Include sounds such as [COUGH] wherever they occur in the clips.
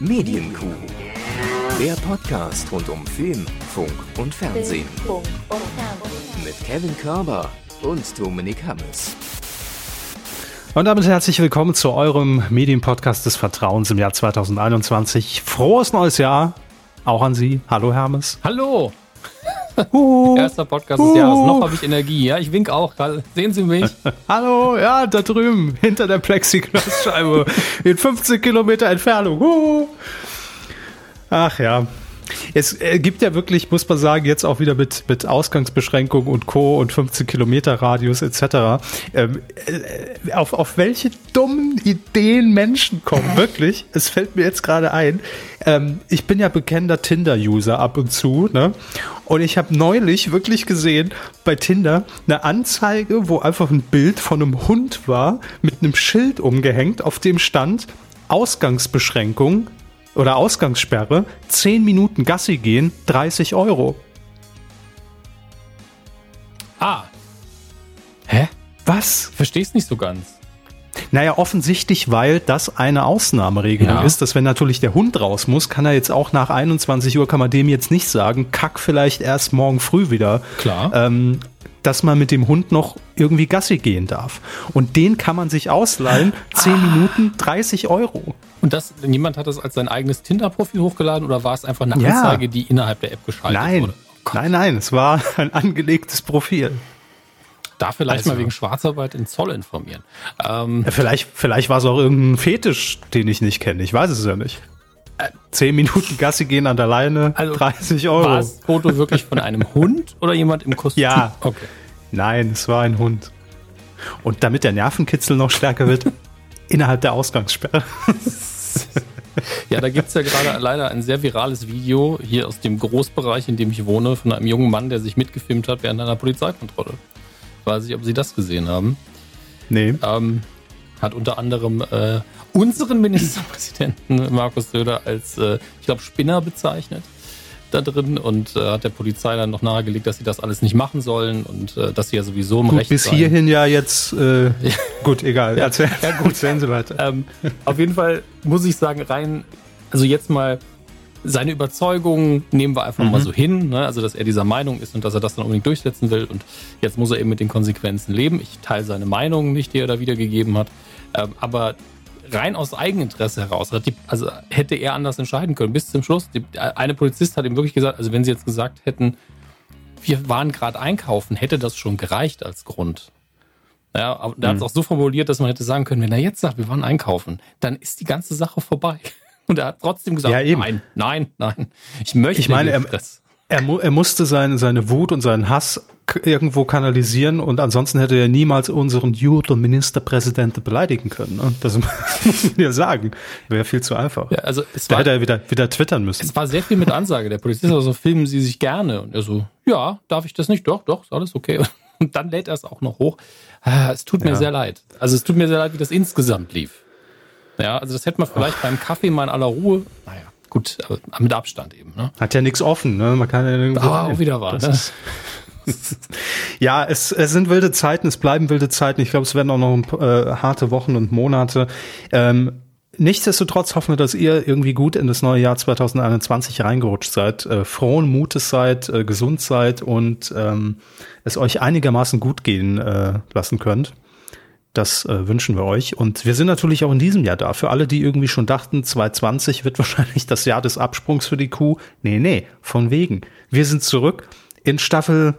Medienkuh. Der Podcast rund um Film, Funk und Fernsehen. Mit Kevin Körber und Dominik Hammes. Und damit herzlich willkommen zu eurem Medienpodcast des Vertrauens im Jahr 2021. Frohes neues Jahr. Auch an Sie. Hallo Hermes. Hallo. [LAUGHS] Erster Podcast des Jahres. Noch habe ich Energie. Ja, ich wink auch. Sehen Sie mich? [LAUGHS] Hallo, ja, da drüben, hinter der Plexiglasscheibe, in 15 Kilometer Entfernung. Uh. Ach ja, es äh, gibt ja wirklich, muss man sagen, jetzt auch wieder mit, mit Ausgangsbeschränkungen und Co. und 15 Kilometer Radius etc. Ähm, äh, auf, auf welche dummen Ideen Menschen kommen, [LAUGHS] wirklich. Es fällt mir jetzt gerade ein. Ähm, ich bin ja bekennender Tinder-User ab und zu, ne? Und ich habe neulich wirklich gesehen bei Tinder eine Anzeige, wo einfach ein Bild von einem Hund war, mit einem Schild umgehängt, auf dem stand Ausgangsbeschränkung oder Ausgangssperre, 10 Minuten Gassi gehen, 30 Euro. Ah. Hä? Was? Verstehst nicht so ganz. Naja, offensichtlich, weil das eine Ausnahmeregelung ja. ist, dass wenn natürlich der Hund raus muss, kann er jetzt auch nach 21 Uhr, kann man dem jetzt nicht sagen, kack vielleicht erst morgen früh wieder. Klar. Ähm, dass man mit dem Hund noch irgendwie Gassi gehen darf. Und den kann man sich ausleihen, 10 ah. Minuten, 30 Euro. Und das, niemand hat das als sein eigenes Tinder-Profil hochgeladen oder war es einfach eine ja. Anzeige, die innerhalb der App geschaltet nein. wurde? Oh nein, nein, es war [LAUGHS] ein angelegtes Profil. Da vielleicht also. mal wegen Schwarzarbeit in Zoll informieren. Ähm, vielleicht, vielleicht war es auch irgendein Fetisch, den ich nicht kenne. Ich weiß es ja nicht. Äh, Zehn Minuten Gassi gehen an der Leine, also 30 Euro. War das Foto wirklich von einem Hund oder jemand im Kostüm? Ja. Okay. Nein, es war ein Hund. Und damit der Nervenkitzel noch stärker wird, [LAUGHS] innerhalb der Ausgangssperre. [LAUGHS] Ja, da gibt es ja gerade leider ein sehr virales Video hier aus dem Großbereich, in dem ich wohne, von einem jungen Mann, der sich mitgefilmt hat während einer Polizeikontrolle. Ich weiß nicht, ob Sie das gesehen haben. Nee. Ähm, hat unter anderem äh, unseren Ministerpräsidenten [LAUGHS] Markus Söder als, äh, ich glaube, Spinner bezeichnet da drin und äh, hat der Polizei dann noch nahegelegt, dass sie das alles nicht machen sollen und äh, dass sie ja sowieso im gut, Recht bis seien. hierhin ja jetzt äh, [LAUGHS] gut, egal. ja, Erzähl, ja, gut. erzählen Sie weiter. Ähm, auf jeden Fall muss ich sagen, rein, also jetzt mal seine Überzeugung nehmen wir einfach mhm. mal so hin, ne? also dass er dieser Meinung ist und dass er das dann unbedingt durchsetzen will und jetzt muss er eben mit den Konsequenzen leben. Ich teile seine Meinung nicht, die er da wiedergegeben hat, ähm, aber rein aus Eigeninteresse heraus, also hätte er anders entscheiden können bis zum Schluss. Die, eine Polizist hat ihm wirklich gesagt, also wenn sie jetzt gesagt hätten, wir waren gerade einkaufen, hätte das schon gereicht als Grund. Ja, aber er hat es mhm. auch so formuliert, dass man hätte sagen können, wenn er jetzt sagt, wir waren einkaufen, dann ist die ganze Sache vorbei. Und er hat trotzdem gesagt, ja, nein, nein, nein. Ich möchte ich meine, er, er, er, musste seine, seine Wut und seinen Hass irgendwo kanalisieren und ansonsten hätte er niemals unseren Judo-Ministerpräsidenten beleidigen können. Ne? Das [LAUGHS] muss man ja sagen. Wäre viel zu einfach. Ja, also es da war, hätte er wieder, wieder twittern müssen. Es war sehr viel mit Ansage. Der Polizist also filmen Sie sich gerne. Und er so, ja, darf ich das nicht? Doch, doch, ist alles okay. [LAUGHS] Und dann lädt er es auch noch hoch. Ah, es tut mir ja. sehr leid. Also es tut mir sehr leid, wie das insgesamt lief. Ja, also das hätte man vielleicht Ach. beim Kaffee mal in aller Ruhe, naja, gut, mit Abstand eben. Ne? Hat ja nichts offen, ne? Man kann ja irgendwo. Ah, auch wieder wahr. Ne? [LAUGHS] ja, es, es sind wilde Zeiten, es bleiben wilde Zeiten. Ich glaube, es werden auch noch äh, harte Wochen und Monate. Ähm, Nichtsdestotrotz hoffen wir, dass ihr irgendwie gut in das neue Jahr 2021 reingerutscht seid, äh, frohen Mutes seid, äh, gesund seid und ähm, es euch einigermaßen gut gehen äh, lassen könnt. Das äh, wünschen wir euch. Und wir sind natürlich auch in diesem Jahr da. Für alle, die irgendwie schon dachten, 2020 wird [LAUGHS] wahrscheinlich das Jahr des Absprungs für die Kuh. Nee, nee, von wegen. Wir sind zurück in Staffel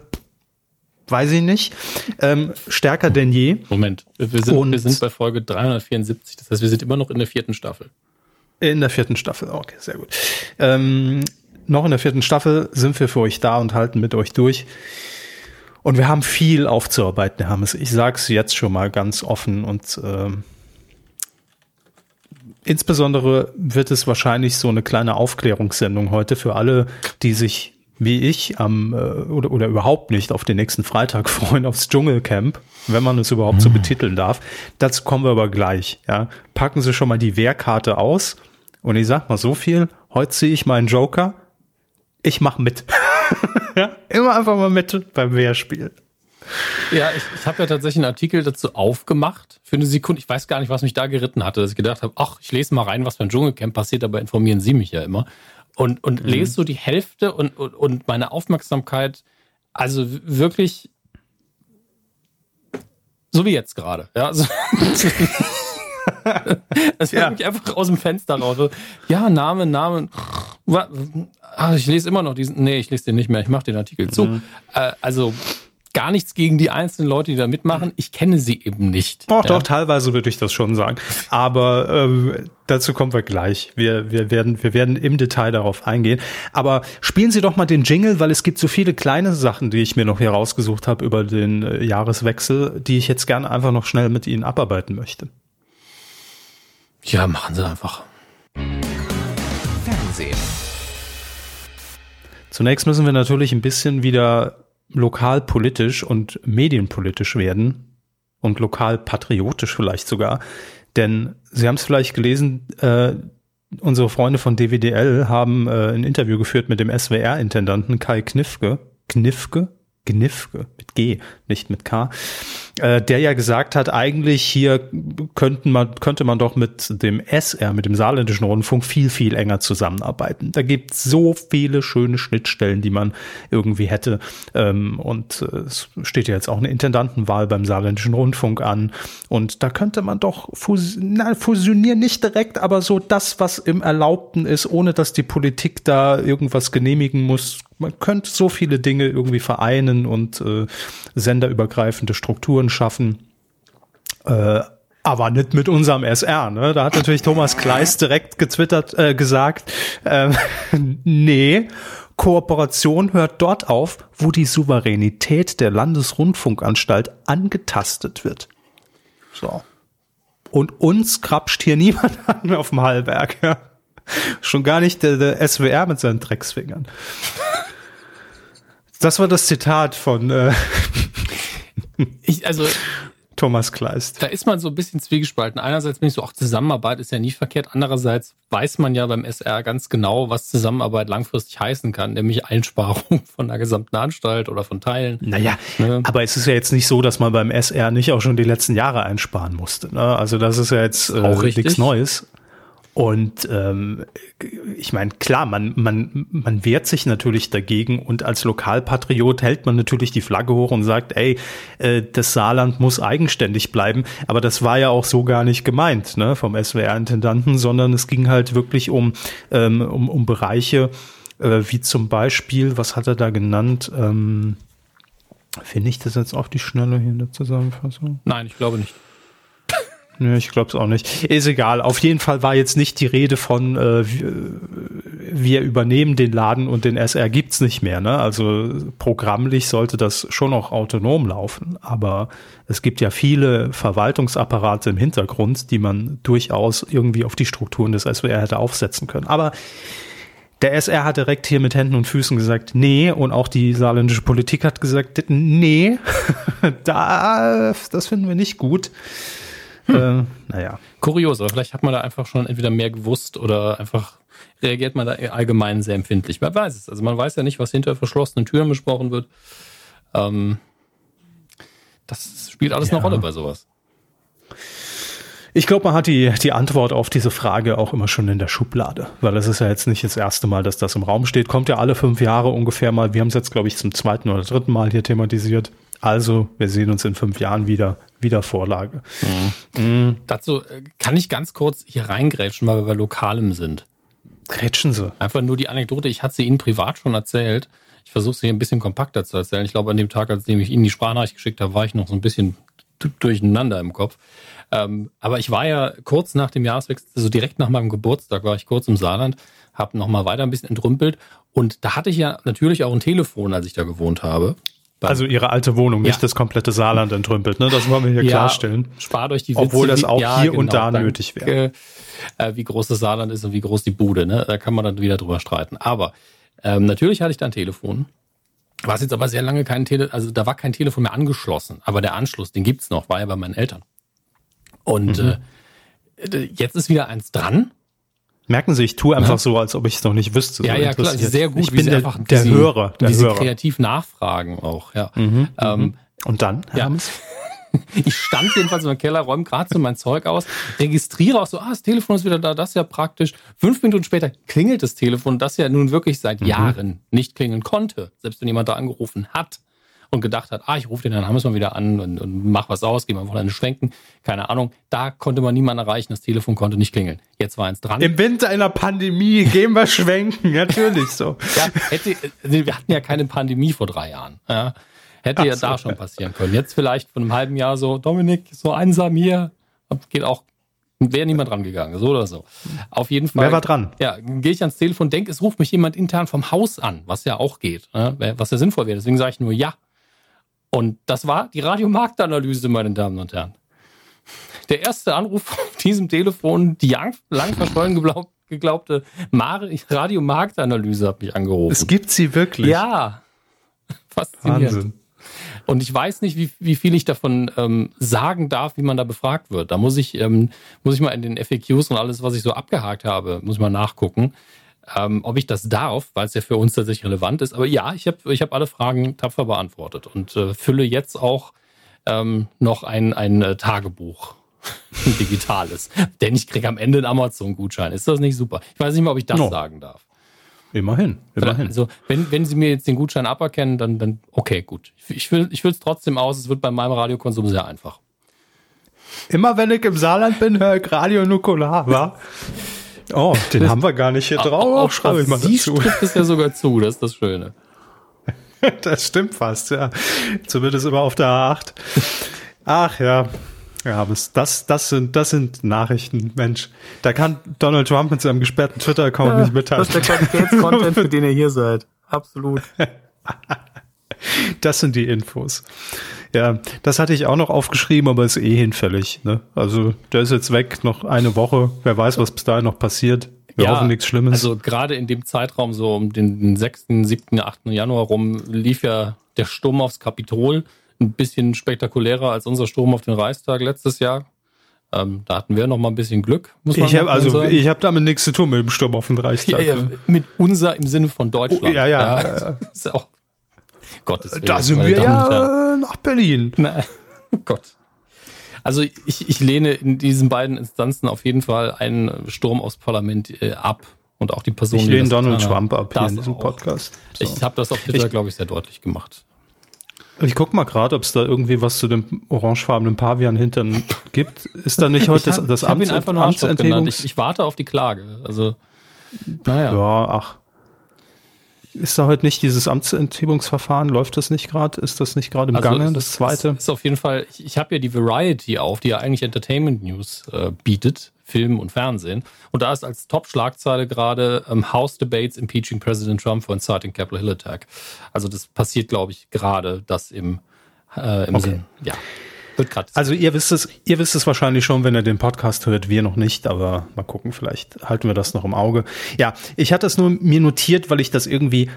weiß ich nicht, ähm, stärker denn je. Moment, wir sind, wir sind bei Folge 374, das heißt, wir sind immer noch in der vierten Staffel. In der vierten Staffel, okay, sehr gut. Ähm, noch in der vierten Staffel sind wir für euch da und halten mit euch durch. Und wir haben viel aufzuarbeiten, Herr Hammes. Ich sage es jetzt schon mal ganz offen und ähm, insbesondere wird es wahrscheinlich so eine kleine Aufklärungssendung heute für alle, die sich wie ich am äh, oder, oder überhaupt nicht auf den nächsten Freitag [LAUGHS] freuen aufs Dschungelcamp, wenn man es überhaupt so hm. betiteln darf. Dazu kommen wir aber gleich. Ja, packen Sie schon mal die Wehrkarte aus und ich sag mal so viel: Heute ziehe ich meinen Joker. Ich mach mit. [LAUGHS] ja, immer einfach mal mit beim Wehrspiel. Ja, ich, ich habe ja tatsächlich einen Artikel dazu aufgemacht für eine Sekunde. Ich weiß gar nicht, was mich da geritten hatte, dass ich gedacht habe, ach, ich lese mal rein, was beim Dschungelcamp passiert, aber informieren Sie mich ja immer. Und, und mhm. lese so die Hälfte und, und, und meine Aufmerksamkeit, also wirklich so wie jetzt gerade. Ja, also, [LAUGHS] [LAUGHS] das ja. mich einfach aus dem Fenster raus. Ja, Name, Name. Ach, ich lese immer noch diesen. Nee, ich lese den nicht mehr. Ich mache den Artikel zu. Mhm. Äh, also gar nichts gegen die einzelnen Leute, die da mitmachen. Ich kenne sie eben nicht. Doch, ja. doch, teilweise würde ich das schon sagen. Aber ähm, dazu kommen wir gleich. Wir, wir, werden, wir werden im Detail darauf eingehen. Aber spielen Sie doch mal den Jingle, weil es gibt so viele kleine Sachen, die ich mir noch hier rausgesucht habe über den äh, Jahreswechsel, die ich jetzt gerne einfach noch schnell mit Ihnen abarbeiten möchte. Ja, machen Sie einfach. Fernsehen. Zunächst müssen wir natürlich ein bisschen wieder lokalpolitisch und medienpolitisch werden und lokalpatriotisch vielleicht sogar. Denn Sie haben es vielleicht gelesen, äh, unsere Freunde von DWDL haben äh, ein Interview geführt mit dem SWR-Intendanten Kai Knifke. Knifke? Gnifke mit G, nicht mit K, äh, der ja gesagt hat, eigentlich hier könnten man, könnte man doch mit dem SR, mit dem saarländischen Rundfunk viel, viel enger zusammenarbeiten. Da gibt es so viele schöne Schnittstellen, die man irgendwie hätte. Ähm, und äh, es steht ja jetzt auch eine Intendantenwahl beim saarländischen Rundfunk an. Und da könnte man doch fus na, fusionieren, nicht direkt, aber so das, was im Erlaubten ist, ohne dass die Politik da irgendwas genehmigen muss, man könnte so viele Dinge irgendwie vereinen und äh, senderübergreifende Strukturen schaffen. Äh, aber nicht mit unserem SR. Ne? Da hat natürlich Thomas Kleist direkt getwittert, äh, gesagt, äh, [LAUGHS] nee, Kooperation hört dort auf, wo die Souveränität der Landesrundfunkanstalt angetastet wird. So. Und uns krapscht hier [LAUGHS] niemand an auf dem Hallberg. Ja. Schon gar nicht der, der SWR mit seinen Drecksfingern. Das war das Zitat von äh, ich, also Thomas Kleist. Da ist man so ein bisschen zwiegespalten. Einerseits bin ich so, auch Zusammenarbeit ist ja nie verkehrt. Andererseits weiß man ja beim SR ganz genau, was Zusammenarbeit langfristig heißen kann, nämlich Einsparung von der gesamten Anstalt oder von Teilen. Naja, ne? aber es ist ja jetzt nicht so, dass man beim SR nicht auch schon die letzten Jahre einsparen musste. Ne? Also das ist ja jetzt äh, nichts Neues. Und ähm, ich meine, klar, man, man, man wehrt sich natürlich dagegen und als Lokalpatriot hält man natürlich die Flagge hoch und sagt, ey, äh, das Saarland muss eigenständig bleiben. Aber das war ja auch so gar nicht gemeint ne, vom SWR-Intendanten, sondern es ging halt wirklich um, ähm, um, um Bereiche, äh, wie zum Beispiel, was hat er da genannt? Ähm, Finde ich das jetzt auf die Schnelle hier in der Zusammenfassung? Nein, ich glaube nicht. Nö, ich glaube es auch nicht. Ist egal. Auf jeden Fall war jetzt nicht die Rede von äh, wir übernehmen den Laden und den SR gibt's nicht mehr. Ne? Also programmlich sollte das schon noch autonom laufen, aber es gibt ja viele Verwaltungsapparate im Hintergrund, die man durchaus irgendwie auf die Strukturen des SWR hätte aufsetzen können. Aber der SR hat direkt hier mit Händen und Füßen gesagt, nee, und auch die saarländische Politik hat gesagt, nee, [LAUGHS] da, das finden wir nicht gut. Hm. Äh, naja. Kurios, aber vielleicht hat man da einfach schon entweder mehr gewusst oder einfach reagiert man da allgemein sehr empfindlich. Man weiß es. Also man weiß ja nicht, was hinter verschlossenen Türen besprochen wird. Ähm, das spielt alles ja. eine Rolle bei sowas. Ich glaube, man hat die, die Antwort auf diese Frage auch immer schon in der Schublade, weil es ist ja jetzt nicht das erste Mal, dass das im Raum steht. Kommt ja alle fünf Jahre ungefähr mal. Wir haben es jetzt, glaube ich, zum zweiten oder dritten Mal hier thematisiert. Also, wir sehen uns in fünf Jahren wieder wieder Vorlage. Mhm. Mhm. Dazu äh, kann ich ganz kurz hier reingrätschen, weil wir bei Lokalem sind. Grätschen Sie. Einfach nur die Anekdote, ich hatte sie Ihnen privat schon erzählt. Ich versuche sie ein bisschen kompakter zu erzählen. Ich glaube, an dem Tag, als ich Ihnen die Sprachnachricht geschickt habe, war ich noch so ein bisschen durcheinander im Kopf. Ähm, aber ich war ja kurz nach dem Jahreswechsel, also direkt nach meinem Geburtstag, war ich kurz im Saarland, habe nochmal weiter ein bisschen entrümpelt. Und da hatte ich ja natürlich auch ein Telefon, als ich da gewohnt habe. Also ihre alte Wohnung, ja. nicht das komplette Saarland entrümpelt, ne? Das wollen wir hier ja, klarstellen. Spart euch die Witze, Obwohl das auch ja, hier genau, und da nötig wäre. Äh, wie groß das Saarland ist und wie groß die Bude, ne? Da kann man dann wieder drüber streiten. Aber ähm, natürlich hatte ich da ein Telefon. Was jetzt aber sehr lange kein Telefon, also da war kein Telefon mehr angeschlossen. Aber der Anschluss, den gibt's noch, war ja bei meinen Eltern. Und mhm. äh, jetzt ist wieder eins dran. Merken Sie, ich tue einfach ja. so, als ob ich es noch nicht wüsste. Ja, so ja, klar, sehr gut. Ich bin der, der sie, Hörer, der wie Hörer. Sie kreativ nachfragen auch, ja. Mhm, mhm, ähm, Und dann, Herr ja. [LAUGHS] Ich stand jedenfalls im Keller, räume gerade so mein Zeug aus, registriere auch so, ah, das Telefon ist wieder da, das ist ja praktisch. Fünf Minuten später klingelt das Telefon, das ja nun wirklich seit mhm. Jahren nicht klingeln konnte, selbst wenn jemand da angerufen hat und gedacht hat, ah, ich rufe den Herrn Hammes mal wieder an und, und mach was aus, geh mal eine schwenken, keine Ahnung. Da konnte man niemanden erreichen, das Telefon konnte nicht klingeln. Jetzt war eins dran. Im Winter einer Pandemie gehen wir schwenken, [LAUGHS] natürlich so. ja, hätte, wir hatten ja keine Pandemie vor drei Jahren. Ja. Hätte Ach ja so. da schon passieren können. Jetzt vielleicht von einem halben Jahr so, Dominik, so einsam hier, geht auch, wäre niemand dran gegangen, so oder so. Auf jeden Fall. Wer war dran? Ja, gehe ich ans Telefon, denke, es ruft mich jemand intern vom Haus an, was ja auch geht, ne? was ja sinnvoll wäre. Deswegen sage ich nur ja. Und das war die Radiomarktanalyse, meine Damen und Herren. Der erste Anruf auf [LAUGHS] diesem Telefon, die lang, verschollen geglaubte Radiomarktanalyse hat mich angerufen. Es gibt sie wirklich. Ja. [LAUGHS] Faszinierend. Wahnsinn. Und ich weiß nicht, wie, wie viel ich davon ähm, sagen darf, wie man da befragt wird. Da muss ich, ähm, muss ich mal in den FAQs und alles, was ich so abgehakt habe, muss ich mal nachgucken, ähm, ob ich das darf, weil es ja für uns tatsächlich relevant ist. Aber ja, ich habe ich hab alle Fragen tapfer beantwortet und äh, fülle jetzt auch ähm, noch ein, ein äh, Tagebuch. ein [LAUGHS] digitales. Denn ich kriege am Ende einen Amazon-Gutschein. Ist das nicht super? Ich weiß nicht mehr, ob ich das no. sagen darf. Immerhin, immerhin. Also, wenn, wenn Sie mir jetzt den Gutschein aberkennen, dann, dann okay, gut. Ich will ich es trotzdem aus, es wird bei meinem Radiokonsum sehr einfach. Immer wenn ich im Saarland bin, höre ich Radio Nukular, wa? [LAUGHS] Oh, den haben wir gar nicht hier drauf. Auch schreibe ich mal Sie dazu. es ja sogar zu, das ist das Schöne. [LAUGHS] das stimmt fast, ja. Zumindest immer auf der A8. Ach ja, ja, das, das, sind, das sind Nachrichten, Mensch. Da kann Donald Trump mit seinem gesperrten Twitter-Account ja, nicht mitteilen. Das ist der Qualitätscontent, für [LAUGHS] den ihr hier seid. Absolut. [LAUGHS] [LAUGHS] Das sind die Infos. Ja, das hatte ich auch noch aufgeschrieben, aber ist eh hinfällig. Ne? Also der ist jetzt weg, noch eine Woche. Wer weiß, was bis dahin noch passiert. Wir ja, hoffen nichts Schlimmes. Also gerade in dem Zeitraum, so um den 6., 7., 8. Januar rum, lief ja der Sturm aufs Kapitol ein bisschen spektakulärer als unser Sturm auf den Reichstag letztes Jahr. Ähm, da hatten wir noch mal ein bisschen Glück, muss man ich hab, Also sagen. ich habe damit nichts zu tun mit dem Sturm auf den Reichstag. Ja, ja, mit unser im Sinne von Deutschland. Oh, ja, ja. [LAUGHS] ja. ist auch Gottes Willen. Da sind wir ja nach Berlin. Na, [LAUGHS] Gott. Also ich, ich lehne in diesen beiden Instanzen auf jeden Fall einen Sturm aufs Parlament äh, ab und auch die Person. Ich lehne Donald Trump ab hier in diesem auch. Podcast. So. Ich habe das auf Twitter, glaube ich, sehr deutlich gemacht. Ich guck mal gerade, ob es da irgendwie was zu dem orangefarbenen Pavian hintern [LAUGHS] gibt. Ist da nicht heute hab, das, das ich Amts, ihn einfach nur Amtsenthebungs... Ich, ich, warte auf die Klage. Also, naja. Ja, ach. Ist da heute nicht dieses Amtsenthebungsverfahren? Läuft das nicht gerade? Ist das nicht gerade im also Gange, das zweite? Ist, ist auf jeden Fall, ich, ich habe ja die Variety auf, die ja eigentlich Entertainment News äh, bietet. Film und Fernsehen. Und da ist als Top-Schlagzeile gerade ähm, House Debates Impeaching President Trump for Inciting Capitol Hill Attack. Also das passiert, glaube ich, gerade das im, äh, im okay. Sinn. Ja. Wird grad also ihr wisst es, ihr wisst es wahrscheinlich schon, wenn ihr den Podcast hört, wir noch nicht, aber mal gucken, vielleicht halten wir das noch im Auge. Ja, ich hatte es nur mir notiert, weil ich das irgendwie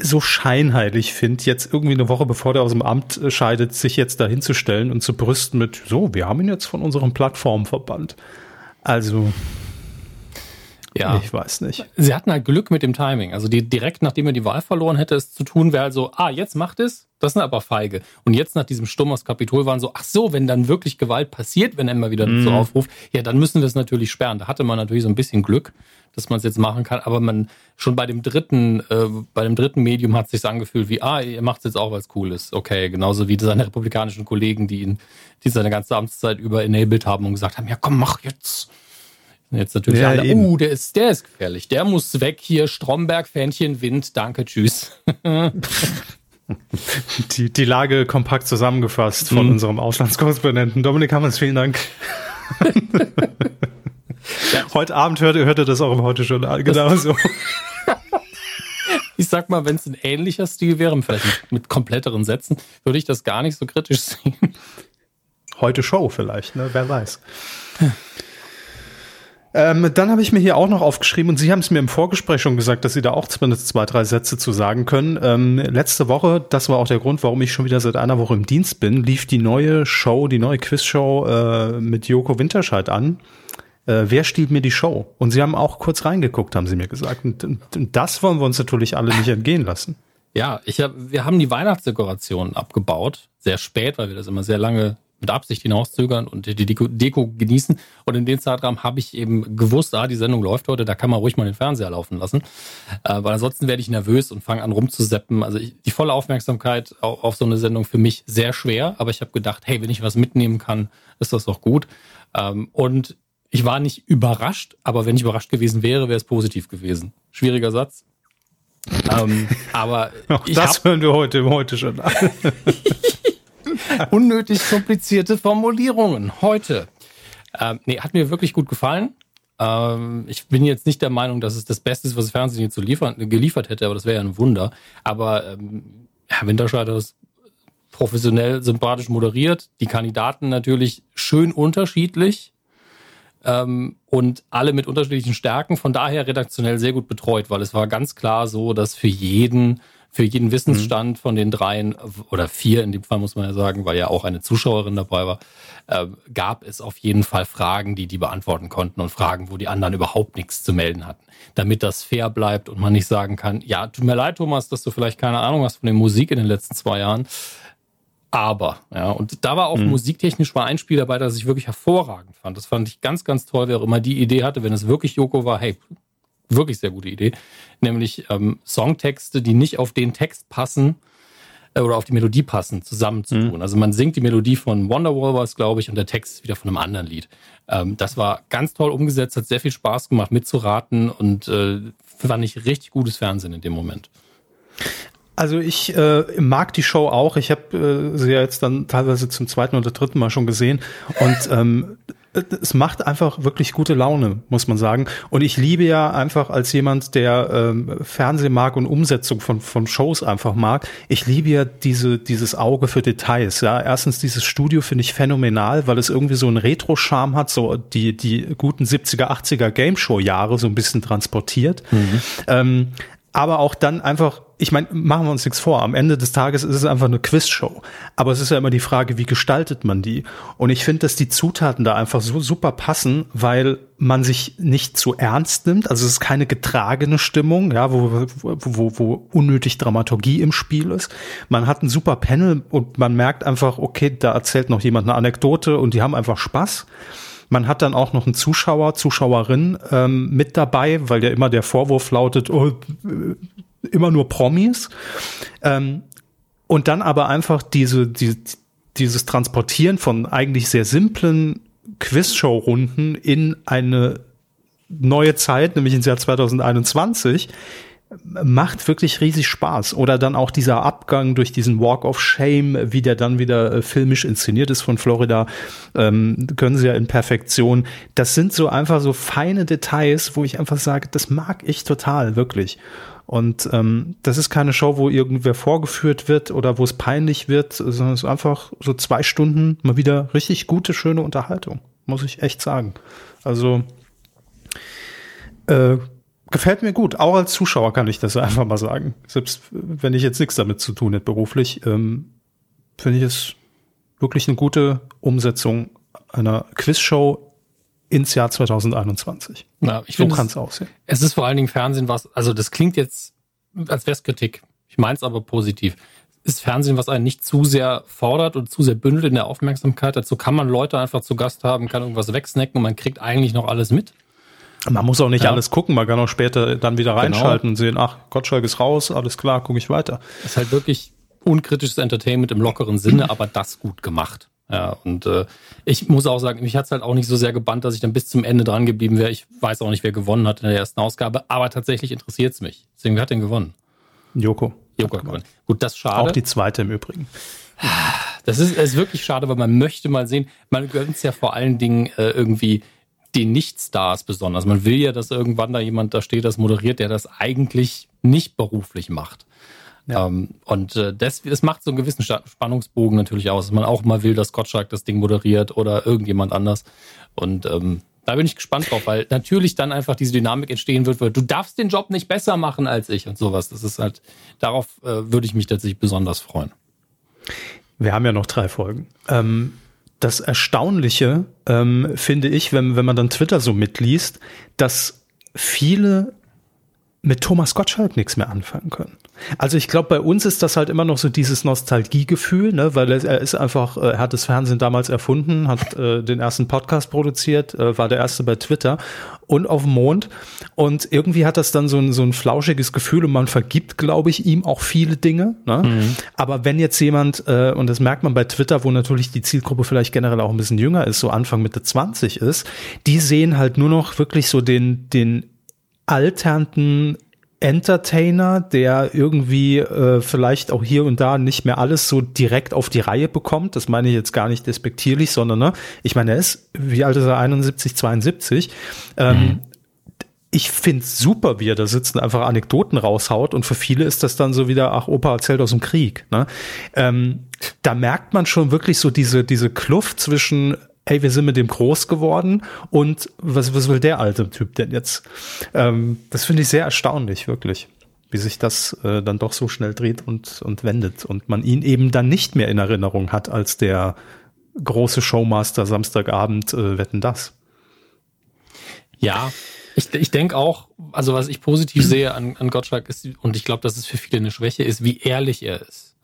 so scheinheilig finde, jetzt irgendwie eine Woche bevor der aus dem Amt scheidet, sich jetzt da hinzustellen und zu brüsten mit, so, wir haben ihn jetzt von unserem Plattform verbannt. Also, ja. Ich weiß nicht. Sie hatten halt Glück mit dem Timing. Also die, direkt nachdem er die Wahl verloren hätte, es zu tun, wäre halt so, ah, jetzt macht es, das sind aber feige. Und jetzt nach diesem Sturm aus Kapitol waren so, ach so, wenn dann wirklich Gewalt passiert, wenn er immer wieder mm. so aufruft, ja, dann müssen wir es natürlich sperren. Da hatte man natürlich so ein bisschen Glück, dass man es jetzt machen kann. Aber man schon bei dem dritten, äh, bei dem dritten Medium hat es sich angefühlt wie, ah, er macht es jetzt auch, weil es cool ist. Okay, genauso wie seine republikanischen Kollegen, die ihn, die seine ganze Amtszeit über enabled haben und gesagt haben, ja komm, mach jetzt. Jetzt natürlich ja, alle, uh, der ist, der ist gefährlich. Der muss weg hier. Stromberg, Fähnchen, Wind, danke, tschüss. [LAUGHS] die, die Lage kompakt zusammengefasst von mhm. unserem Auslandskorrespondenten. Dominik Hammers, vielen Dank. [LAUGHS] Heute Abend hört, hört ihr das auch im Heute schon genauso. [LAUGHS] ich sag mal, wenn es ein ähnlicher Stil wäre, vielleicht mit, mit kompletteren Sätzen, würde ich das gar nicht so kritisch sehen. Heute Show vielleicht, ne? Wer weiß. Ähm, dann habe ich mir hier auch noch aufgeschrieben, und Sie haben es mir im Vorgespräch schon gesagt, dass Sie da auch zumindest zwei, drei Sätze zu sagen können. Ähm, letzte Woche, das war auch der Grund, warum ich schon wieder seit einer Woche im Dienst bin, lief die neue Show, die neue Quizshow äh, mit Joko Winterscheid an. Äh, wer stiehlt mir die Show? Und Sie haben auch kurz reingeguckt, haben Sie mir gesagt. Und, und, das wollen wir uns natürlich alle nicht entgehen lassen. Ja, ich hab, wir haben die Weihnachtsdekoration abgebaut, sehr spät, weil wir das immer sehr lange mit Absicht hinauszögern und die Deko, Deko genießen. Und in dem Zeitraum habe ich eben gewusst, ah, die Sendung läuft heute, da kann man ruhig mal den Fernseher laufen lassen. Äh, weil ansonsten werde ich nervös und fange an rumzuseppen. Also ich, die volle Aufmerksamkeit auf, auf, so eine Sendung für mich sehr schwer. Aber ich habe gedacht, hey, wenn ich was mitnehmen kann, ist das doch gut. Ähm, und ich war nicht überrascht, aber wenn ich überrascht gewesen wäre, wäre es positiv gewesen. Schwieriger Satz. ähm, aber [LAUGHS] Auch das hören wir heute, heute schon an. [LAUGHS] [LAUGHS] Unnötig komplizierte Formulierungen heute. Ähm, nee, hat mir wirklich gut gefallen. Ähm, ich bin jetzt nicht der Meinung, dass es das Beste ist, was das Fernsehen hier zu liefern, geliefert hätte, aber das wäre ja ein Wunder. Aber ähm, ja, Winterscheider ist professionell, sympathisch moderiert. Die Kandidaten natürlich schön unterschiedlich ähm, und alle mit unterschiedlichen Stärken. Von daher redaktionell sehr gut betreut, weil es war ganz klar so, dass für jeden für jeden Wissensstand mhm. von den dreien oder vier in dem Fall muss man ja sagen, weil ja auch eine Zuschauerin dabei war, äh, gab es auf jeden Fall Fragen, die die beantworten konnten und Fragen, wo die anderen überhaupt nichts zu melden hatten, damit das fair bleibt und man nicht sagen kann, ja, tut mir leid, Thomas, dass du vielleicht keine Ahnung hast von der Musik in den letzten zwei Jahren. Aber, ja, und da war auch mhm. musiktechnisch war ein Spiel dabei, das ich wirklich hervorragend fand. Das fand ich ganz, ganz toll, wer auch immer die Idee hatte, wenn es wirklich Joko war, hey, wirklich sehr gute Idee, nämlich ähm, Songtexte, die nicht auf den Text passen äh, oder auf die Melodie passen, zusammenzutun. Mhm. Also man singt die Melodie von Wonderwall was, glaube ich, und der Text ist wieder von einem anderen Lied. Ähm, das war ganz toll umgesetzt, hat sehr viel Spaß gemacht mitzuraten und äh, fand ich richtig gutes Fernsehen in dem Moment. Also ich äh, mag die Show auch. Ich habe äh, sie ja jetzt dann teilweise zum zweiten oder dritten Mal schon gesehen und ähm, es macht einfach wirklich gute Laune, muss man sagen. Und ich liebe ja einfach als jemand, der ähm, Fernsehen mag und Umsetzung von, von Shows einfach mag, ich liebe ja diese, dieses Auge für Details. Ja, erstens dieses Studio finde ich phänomenal, weil es irgendwie so einen Retro-Charme hat, so die, die guten 70er, 80er Game Show-Jahre so ein bisschen transportiert. Mhm. Ähm, aber auch dann einfach, ich meine, machen wir uns nichts vor, am Ende des Tages ist es einfach eine Quizshow. Aber es ist ja immer die Frage, wie gestaltet man die? Und ich finde, dass die Zutaten da einfach so super passen, weil man sich nicht zu ernst nimmt. Also es ist keine getragene Stimmung, ja, wo, wo, wo unnötig Dramaturgie im Spiel ist. Man hat ein super Panel und man merkt einfach, okay, da erzählt noch jemand eine Anekdote und die haben einfach Spaß. Man hat dann auch noch einen Zuschauer, Zuschauerin ähm, mit dabei, weil ja immer der Vorwurf lautet, oh, immer nur Promis. Ähm, und dann aber einfach diese, die, dieses Transportieren von eigentlich sehr simplen Quizshow-Runden in eine neue Zeit, nämlich ins Jahr 2021, macht wirklich riesig Spaß. Oder dann auch dieser Abgang durch diesen Walk of Shame, wie der dann wieder äh, filmisch inszeniert ist von Florida, ähm, können sie ja in Perfektion. Das sind so einfach so feine Details, wo ich einfach sage, das mag ich total, wirklich. Und ähm, das ist keine Show, wo irgendwer vorgeführt wird oder wo es peinlich wird, sondern es ist einfach so zwei Stunden mal wieder richtig gute, schöne Unterhaltung, muss ich echt sagen. Also äh, gefällt mir gut. Auch als Zuschauer kann ich das [LAUGHS] einfach mal sagen. Selbst wenn ich jetzt nichts damit zu tun hätte beruflich, ähm, finde ich es wirklich eine gute Umsetzung einer Quizshow ins Jahr 2021. Ja, ich so kann es aussehen. Es ist vor allen Dingen Fernsehen, was, also das klingt jetzt, als wäre es Kritik. Ich meine es aber positiv. Ist Fernsehen, was einen nicht zu sehr fordert und zu sehr bündelt in der Aufmerksamkeit. Dazu kann man Leute einfach zu Gast haben, kann irgendwas wegsnacken und man kriegt eigentlich noch alles mit. Man muss auch nicht ja. alles gucken, man kann auch später dann wieder genau. reinschalten genau. und sehen, ach, Gottschalk ist raus, alles klar, gucke ich weiter. Ist halt wirklich unkritisches Entertainment im lockeren Sinne, aber das gut gemacht. Ja, und äh, ich muss auch sagen, mich hat's halt auch nicht so sehr gebannt, dass ich dann bis zum Ende dran geblieben wäre. Ich weiß auch nicht, wer gewonnen hat in der ersten Ausgabe, aber tatsächlich interessiert's mich. Deswegen, wer hat denn gewonnen? Joko. Joko hat gewonnen. Gut, das schade. Auch die zweite im Übrigen. Das ist, ist wirklich schade, weil man möchte mal sehen, man gönnt's ja vor allen Dingen äh, irgendwie den Nicht-Stars besonders. Man will ja, dass irgendwann da jemand da steht, das moderiert, der das eigentlich nicht beruflich macht. Ja. Ähm, und äh, das, das macht so einen gewissen Spannungsbogen natürlich aus, dass man auch mal will, dass Gottschalk das Ding moderiert oder irgendjemand anders. Und ähm, da bin ich gespannt drauf, weil natürlich dann einfach diese Dynamik entstehen wird, weil du darfst den Job nicht besser machen als ich und sowas. Das ist halt, darauf äh, würde ich mich tatsächlich besonders freuen. Wir haben ja noch drei Folgen. Ähm, das Erstaunliche ähm, finde ich, wenn, wenn man dann Twitter so mitliest, dass viele mit Thomas Gottschalk nichts mehr anfangen können. Also ich glaube, bei uns ist das halt immer noch so dieses Nostalgiegefühl, ne, weil er, ist einfach, äh, er hat das Fernsehen damals erfunden, hat äh, den ersten Podcast produziert, äh, war der erste bei Twitter und auf dem Mond und irgendwie hat das dann so ein, so ein flauschiges Gefühl und man vergibt, glaube ich, ihm auch viele Dinge. Ne? Mhm. Aber wenn jetzt jemand, äh, und das merkt man bei Twitter, wo natürlich die Zielgruppe vielleicht generell auch ein bisschen jünger ist, so Anfang Mitte 20 ist, die sehen halt nur noch wirklich so den, den alternden Entertainer, der irgendwie äh, vielleicht auch hier und da nicht mehr alles so direkt auf die Reihe bekommt. Das meine ich jetzt gar nicht despektierlich, sondern ne, ich meine, er ist, wie alt ist er, 71, 72. Ähm, mhm. Ich finde super, wie er da sitzt und einfach Anekdoten raushaut. Und für viele ist das dann so wieder, ach, Opa erzählt aus dem Krieg. Ne? Ähm, da merkt man schon wirklich so diese, diese Kluft zwischen hey, wir sind mit dem groß geworden und was, was will der alte Typ denn jetzt? Ähm, das finde ich sehr erstaunlich, wirklich, wie sich das äh, dann doch so schnell dreht und, und wendet und man ihn eben dann nicht mehr in Erinnerung hat als der große Showmaster Samstagabend äh, Wetten das. Ja, ich, ich denke auch, also was ich positiv sehe an, an Gottschalk ist, und ich glaube, dass es für viele eine Schwäche ist, wie ehrlich er ist.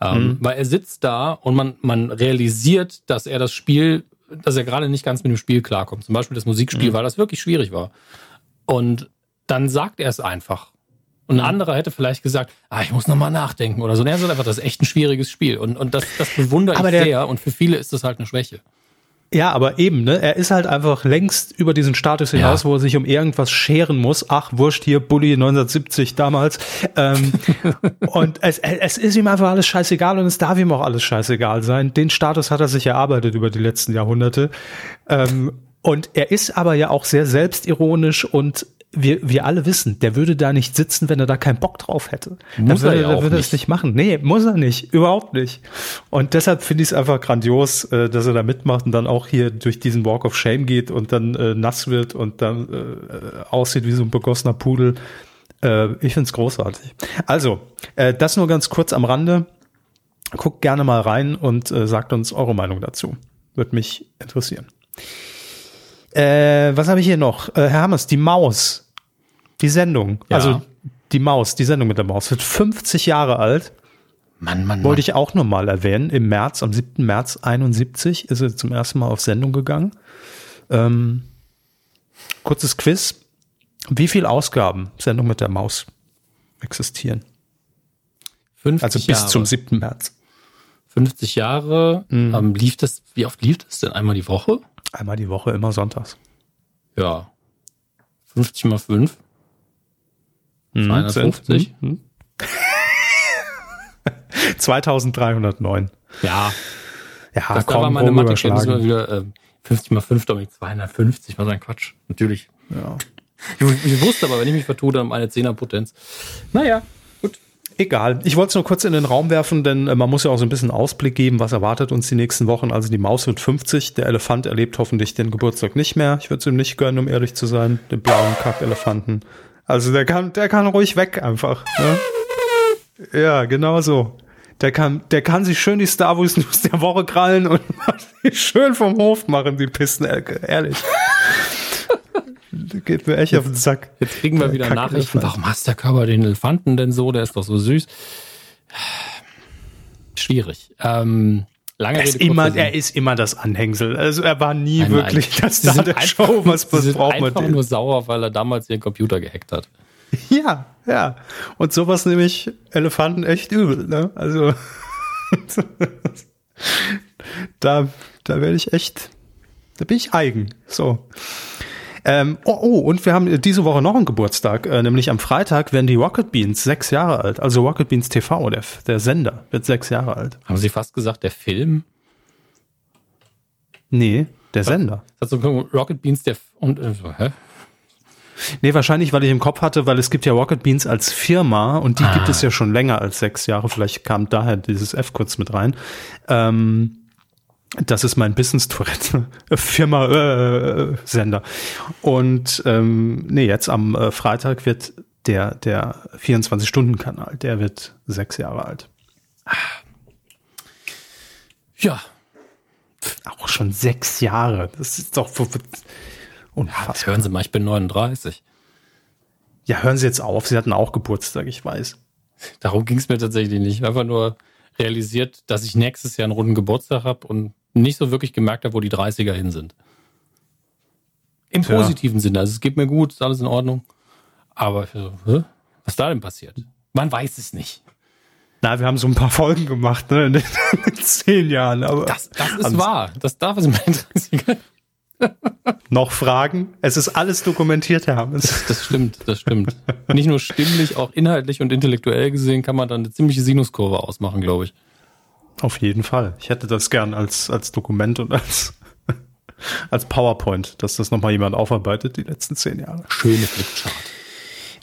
Ähm, mhm. Weil er sitzt da und man, man realisiert, dass er das Spiel dass er gerade nicht ganz mit dem Spiel klarkommt. Zum Beispiel das Musikspiel, mhm. weil das wirklich schwierig war. Und dann sagt er es einfach. Und ein mhm. anderer hätte vielleicht gesagt, ah, ich muss nochmal nachdenken oder so. Und er sagt einfach, das ist echt ein schwieriges Spiel. Und, und das, das bewundere ich sehr. Und für viele ist das halt eine Schwäche. Ja, aber eben, ne? Er ist halt einfach längst über diesen Status hinaus, ja. wo er sich um irgendwas scheren muss. Ach, Wurscht hier, Bully 1970 damals. Ähm, [LAUGHS] und es, es ist ihm einfach alles scheißegal und es darf ihm auch alles scheißegal sein. Den Status hat er sich erarbeitet über die letzten Jahrhunderte. Ähm, und er ist aber ja auch sehr selbstironisch und wir, wir alle wissen, der würde da nicht sitzen, wenn er da keinen Bock drauf hätte. Muss Dann würde, er, ja würde es nicht machen. Nee, muss er nicht. Überhaupt nicht. Und deshalb finde ich es einfach grandios, äh, dass er da mitmacht und dann auch hier durch diesen Walk of Shame geht und dann äh, nass wird und dann äh, aussieht wie so ein begossener Pudel. Äh, ich finde es großartig. Also, äh, das nur ganz kurz am Rande. Guckt gerne mal rein und äh, sagt uns eure Meinung dazu. Würde mich interessieren. Was habe ich hier noch? Herr Hammers, die Maus die Sendung, ja. also die Maus, die Sendung mit der Maus, wird 50 Jahre alt. Mann, Mann, Wollte ich auch nur mal erwähnen. Im März, am 7. März 71 ist er zum ersten Mal auf Sendung gegangen. Ähm, kurzes Quiz. Wie viele Ausgaben Sendung mit der Maus existieren? 50 also bis Jahre. zum 7. März. 50 Jahre. Mhm. Ähm, lief das, wie oft lief das denn? Einmal die Woche? Einmal die Woche, immer sonntags. Ja. 50 mal 5. 250. Hm. 2309. Ja. Ja, das komm, war meine Mathe-Kenntnis mal wieder äh, 50 mal 5, damit 250. Was ein Quatsch. Natürlich. Ja. Ich, ich, wusste aber, wenn ich mich vertue, dann eine Zehnerpotenz. Naja, gut. Egal. Ich wollte es nur kurz in den Raum werfen, denn äh, man muss ja auch so ein bisschen Ausblick geben, was erwartet uns die nächsten Wochen. Also die Maus wird 50, der Elefant erlebt hoffentlich den Geburtstag nicht mehr. Ich würde es ihm nicht gönnen, um ehrlich zu sein. Den blauen Kack-Elefanten. Also der kann, der kann ruhig weg einfach. Ne? Ja, genau so. Der kann, der kann sich schön die Star Wars News der Woche krallen und [LAUGHS] schön vom Hof machen, die Pistenelke, ehrlich. Geht mir echt auf den Sack. Jetzt kriegen wir wieder Nachrichten. Warum hast der Körper den Elefanten denn so? Der ist doch so süß. Schwierig. Ähm, Lange er ist, immer, er ist immer das Anhängsel. Also er war nie nein, wirklich nein. das da der einfach, Show. Was, was braucht man denn? nur sauer, weil er damals den Computer gehackt hat. [LAUGHS] Ja, ja. Und sowas nehme ich Elefanten echt übel. Ne? Also [LAUGHS] da, da werde ich echt, da bin ich eigen. So. Ähm, oh, oh, und wir haben diese Woche noch einen Geburtstag, äh, nämlich am Freitag werden die Rocket Beans sechs Jahre alt. Also Rocket Beans TV, der, der Sender, wird sechs Jahre alt. Haben Sie fast gesagt, der Film? Nee, der Sender. Also Rocket Beans, der und äh, hä? Nee, wahrscheinlich, weil ich im Kopf hatte, weil es gibt ja Rocket Beans als Firma und die ah. gibt es ja schon länger als sechs Jahre. Vielleicht kam daher dieses F kurz mit rein. Ähm, das ist mein Business-Tourette, Firma äh, Sender. Und ähm, nee, jetzt am äh, Freitag wird der, der 24-Stunden-Kanal, der wird sechs Jahre alt. Ja. Auch schon sechs Jahre. Das ist doch unfassbar. Ja, hören Sie mal, ich bin 39. Ja, hören Sie jetzt auf, Sie hatten auch Geburtstag, ich weiß. Darum ging es mir tatsächlich nicht. Einfach nur realisiert, dass ich nächstes Jahr einen runden Geburtstag habe und nicht so wirklich gemerkt habe, wo die 30er hin sind. Im Tja. positiven Sinne. Also es geht mir gut, ist alles in Ordnung. Aber so, hä? was da denn passiert? Man weiß es nicht. Na, wir haben so ein paar Folgen gemacht, ne, in den [LAUGHS] zehn Jahren, aber Das, das ist wahr. Das darf es mir interessieren. [LAUGHS] noch Fragen? Es ist alles dokumentiert, Herr Hammes. Das stimmt, das stimmt. Nicht nur stimmlich, auch inhaltlich und intellektuell gesehen kann man dann eine ziemliche Sinuskurve ausmachen, glaube ich. Auf jeden Fall. Ich hätte das gern als, als Dokument und als, [LAUGHS] als PowerPoint, dass das nochmal jemand aufarbeitet, die letzten zehn Jahre. Schöne Flipchart.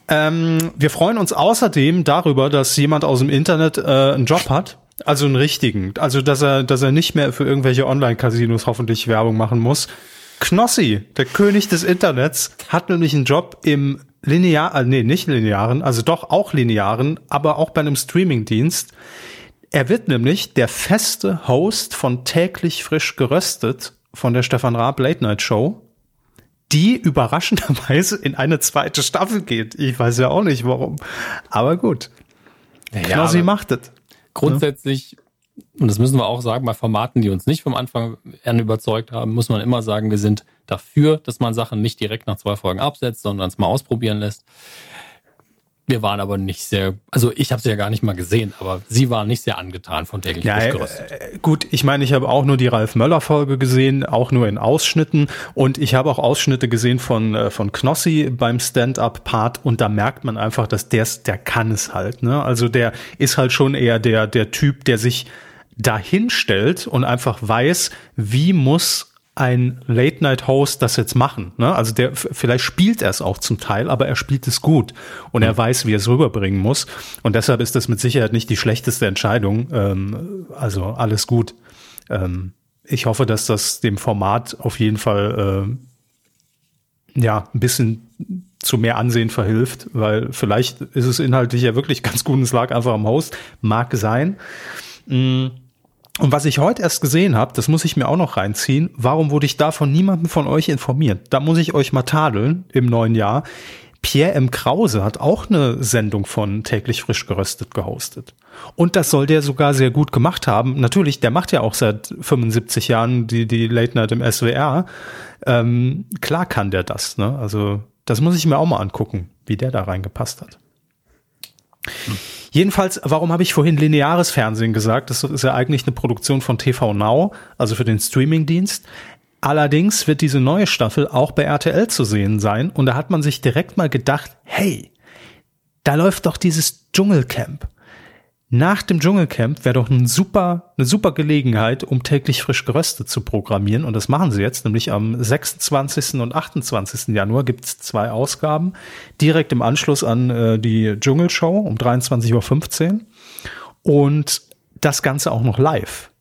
Ähm, wir freuen uns außerdem darüber, dass jemand aus dem Internet äh, einen Job hat. Also einen richtigen. Also, dass er, dass er nicht mehr für irgendwelche Online-Casinos hoffentlich Werbung machen muss. Knossi, der König des Internets, hat nämlich einen Job im linear, äh, nee, nicht linearen, also doch auch linearen, aber auch bei einem Streamingdienst. Er wird nämlich der feste Host von täglich frisch geröstet von der Stefan Raab Late Night Show, die überraschenderweise in eine zweite Staffel geht. Ich weiß ja auch nicht warum. Aber gut. Knossi aber macht es. grundsätzlich, und das müssen wir auch sagen, bei Formaten, die uns nicht vom Anfang an überzeugt haben, muss man immer sagen, wir sind dafür, dass man Sachen nicht direkt nach zwei Folgen absetzt, sondern es mal ausprobieren lässt. Wir waren aber nicht sehr, also ich habe sie ja gar nicht mal gesehen, aber sie waren nicht sehr angetan von täglich Ja, frisch äh, geröstet. äh, gut, ich meine, ich habe auch nur die Ralf Möller Folge gesehen, auch nur in Ausschnitten und ich habe auch Ausschnitte gesehen von äh, von Knossi beim Stand-up Part und da merkt man einfach, dass der der kann es halt, ne? Also der ist halt schon eher der der Typ, der sich dahin stellt und einfach weiß, wie muss ein Late-Night-Host das jetzt machen. Ne? Also der vielleicht spielt er es auch zum Teil, aber er spielt es gut und er weiß, wie er es rüberbringen muss. Und deshalb ist das mit Sicherheit nicht die schlechteste Entscheidung. Ähm, also alles gut. Ähm, ich hoffe, dass das dem Format auf jeden Fall äh, ja ein bisschen zu mehr Ansehen verhilft, weil vielleicht ist es inhaltlich ja wirklich [LAUGHS] ganz gut und es lag einfach am Host. Mag sein. Mm. Und was ich heute erst gesehen habe, das muss ich mir auch noch reinziehen. Warum wurde ich da von niemandem von euch informiert? Da muss ich euch mal tadeln im neuen Jahr. Pierre M. Krause hat auch eine Sendung von täglich frisch geröstet gehostet. Und das soll der sogar sehr gut gemacht haben. Natürlich, der macht ja auch seit 75 Jahren die, die Late Night im SWR. Ähm, klar kann der das. Ne? Also das muss ich mir auch mal angucken, wie der da reingepasst hat. Jedenfalls, warum habe ich vorhin lineares Fernsehen gesagt? Das ist ja eigentlich eine Produktion von TV Now, also für den Streamingdienst. Allerdings wird diese neue Staffel auch bei RTL zu sehen sein. Und da hat man sich direkt mal gedacht, hey, da läuft doch dieses Dschungelcamp. Nach dem Dschungelcamp wäre doch ein super, eine super Gelegenheit, um täglich frisch geröstet zu programmieren. Und das machen sie jetzt, nämlich am 26. und 28. Januar gibt es zwei Ausgaben, direkt im Anschluss an äh, die Dschungelshow um 23.15 Uhr. Und das Ganze auch noch live.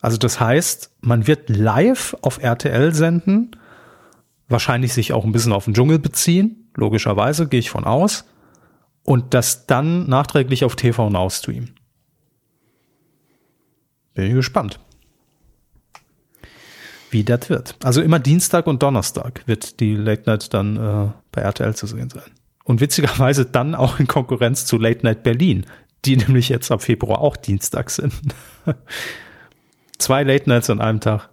Also das heißt, man wird live auf RTL senden, wahrscheinlich sich auch ein bisschen auf den Dschungel beziehen, logischerweise, gehe ich von aus und das dann nachträglich auf TV Now streamen. Bin ich gespannt, wie das wird. Also immer Dienstag und Donnerstag wird die Late Night dann äh, bei RTL zu sehen sein. Und witzigerweise dann auch in Konkurrenz zu Late Night Berlin, die nämlich jetzt ab Februar auch Dienstag sind. [LAUGHS] Zwei Late Nights an einem Tag.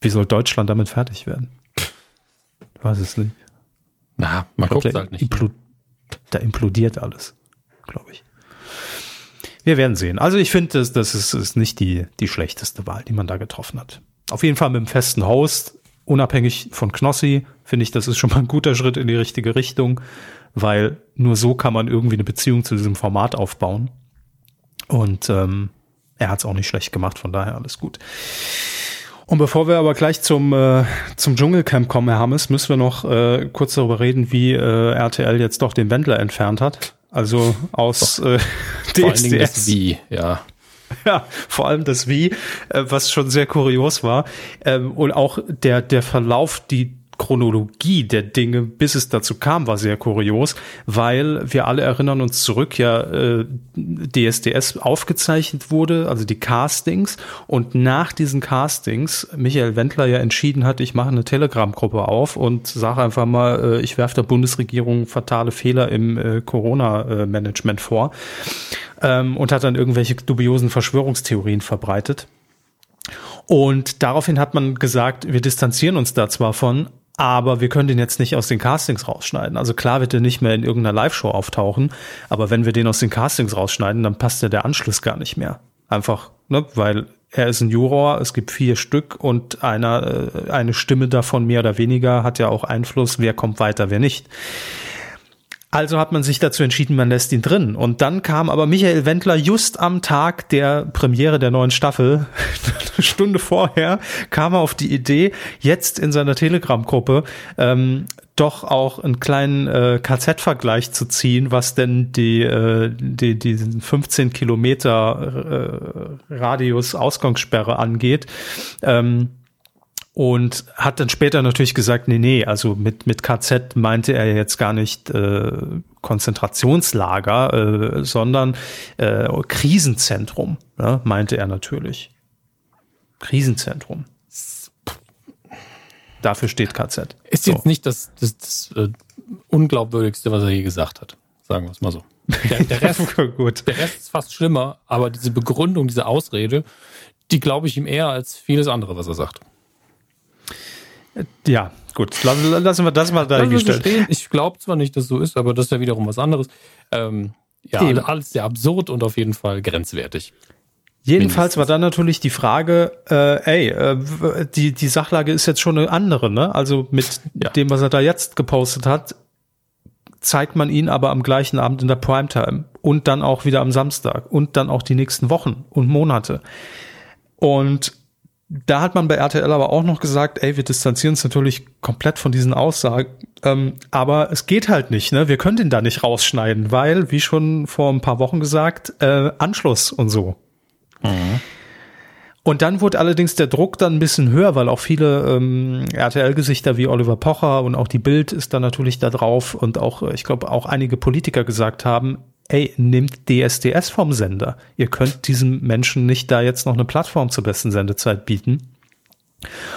Wie soll Deutschland damit fertig werden? Ich weiß es nicht. Na, man guckt halt nicht. Da implodiert alles, glaube ich. Wir werden sehen. Also ich finde, das, das ist, ist nicht die, die schlechteste Wahl, die man da getroffen hat. Auf jeden Fall mit einem festen Host, unabhängig von Knossi, finde ich, das ist schon mal ein guter Schritt in die richtige Richtung, weil nur so kann man irgendwie eine Beziehung zu diesem Format aufbauen. Und ähm, er hat es auch nicht schlecht gemacht, von daher alles gut. Und bevor wir aber gleich zum, äh, zum Dschungelcamp kommen, Herr Hammes, müssen wir noch äh, kurz darüber reden, wie äh, RTL jetzt doch den Wendler entfernt hat. Also aus äh, [LAUGHS] Vor allen Dingen das DSDS. Wie, ja. Ja, vor allem das Wie, äh, was schon sehr kurios war. Ähm, und auch der, der Verlauf, die Chronologie der Dinge, bis es dazu kam, war sehr kurios, weil wir alle erinnern uns zurück, ja, äh, DSDS aufgezeichnet wurde, also die Castings und nach diesen Castings Michael Wendler ja entschieden hat, ich mache eine Telegram-Gruppe auf und sage einfach mal, äh, ich werfe der Bundesregierung fatale Fehler im äh, Corona-Management vor ähm, und hat dann irgendwelche dubiosen Verschwörungstheorien verbreitet. Und daraufhin hat man gesagt, wir distanzieren uns da zwar von, aber wir können den jetzt nicht aus den Castings rausschneiden. Also klar wird er nicht mehr in irgendeiner Live-Show auftauchen, aber wenn wir den aus den Castings rausschneiden, dann passt ja der Anschluss gar nicht mehr. Einfach, ne, weil er ist ein Juror, es gibt vier Stück und einer, äh, eine Stimme davon mehr oder weniger hat ja auch Einfluss, wer kommt weiter, wer nicht. Also hat man sich dazu entschieden, man lässt ihn drin. Und dann kam aber Michael Wendler just am Tag der Premiere der neuen Staffel, [LAUGHS] eine Stunde vorher, kam er auf die Idee, jetzt in seiner Telegram-Gruppe ähm, doch auch einen kleinen äh, KZ-Vergleich zu ziehen, was denn die, äh, die diesen 15 Kilometer äh, Radius Ausgangssperre angeht. Ähm, und hat dann später natürlich gesagt, nee, nee, also mit, mit KZ meinte er jetzt gar nicht äh, Konzentrationslager, äh, sondern äh, Krisenzentrum, ja, meinte er natürlich. Krisenzentrum. Dafür steht KZ. Ist so. jetzt nicht das, das, das äh, Unglaubwürdigste, was er je gesagt hat. Sagen wir es mal so. Der, der, Rest, [LAUGHS] der Rest ist fast schlimmer, aber diese Begründung, diese Ausrede, die glaube ich ihm eher als vieles andere, was er sagt. Ja, gut. Lassen, wir das mal dahingestellt. Ich glaube zwar nicht, dass so ist, aber das ist ja wiederum was anderes. Ähm, ja, Eben. alles sehr absurd und auf jeden Fall grenzwertig. Jedenfalls war dann natürlich die Frage, äh, ey, äh, die, die Sachlage ist jetzt schon eine andere, ne? Also mit ja. dem, was er da jetzt gepostet hat, zeigt man ihn aber am gleichen Abend in der Primetime und dann auch wieder am Samstag und dann auch die nächsten Wochen und Monate. Und da hat man bei RTL aber auch noch gesagt, ey, wir distanzieren uns natürlich komplett von diesen Aussagen, ähm, aber es geht halt nicht, ne? Wir können den da nicht rausschneiden, weil, wie schon vor ein paar Wochen gesagt, äh, Anschluss und so. Mhm. Und dann wurde allerdings der Druck dann ein bisschen höher, weil auch viele ähm, RTL-Gesichter wie Oliver Pocher und auch die Bild ist da natürlich da drauf und auch, ich glaube, auch einige Politiker gesagt haben, ey, nehmt DSDS vom Sender. Ihr könnt diesem Menschen nicht da jetzt noch eine Plattform zur besten Sendezeit bieten.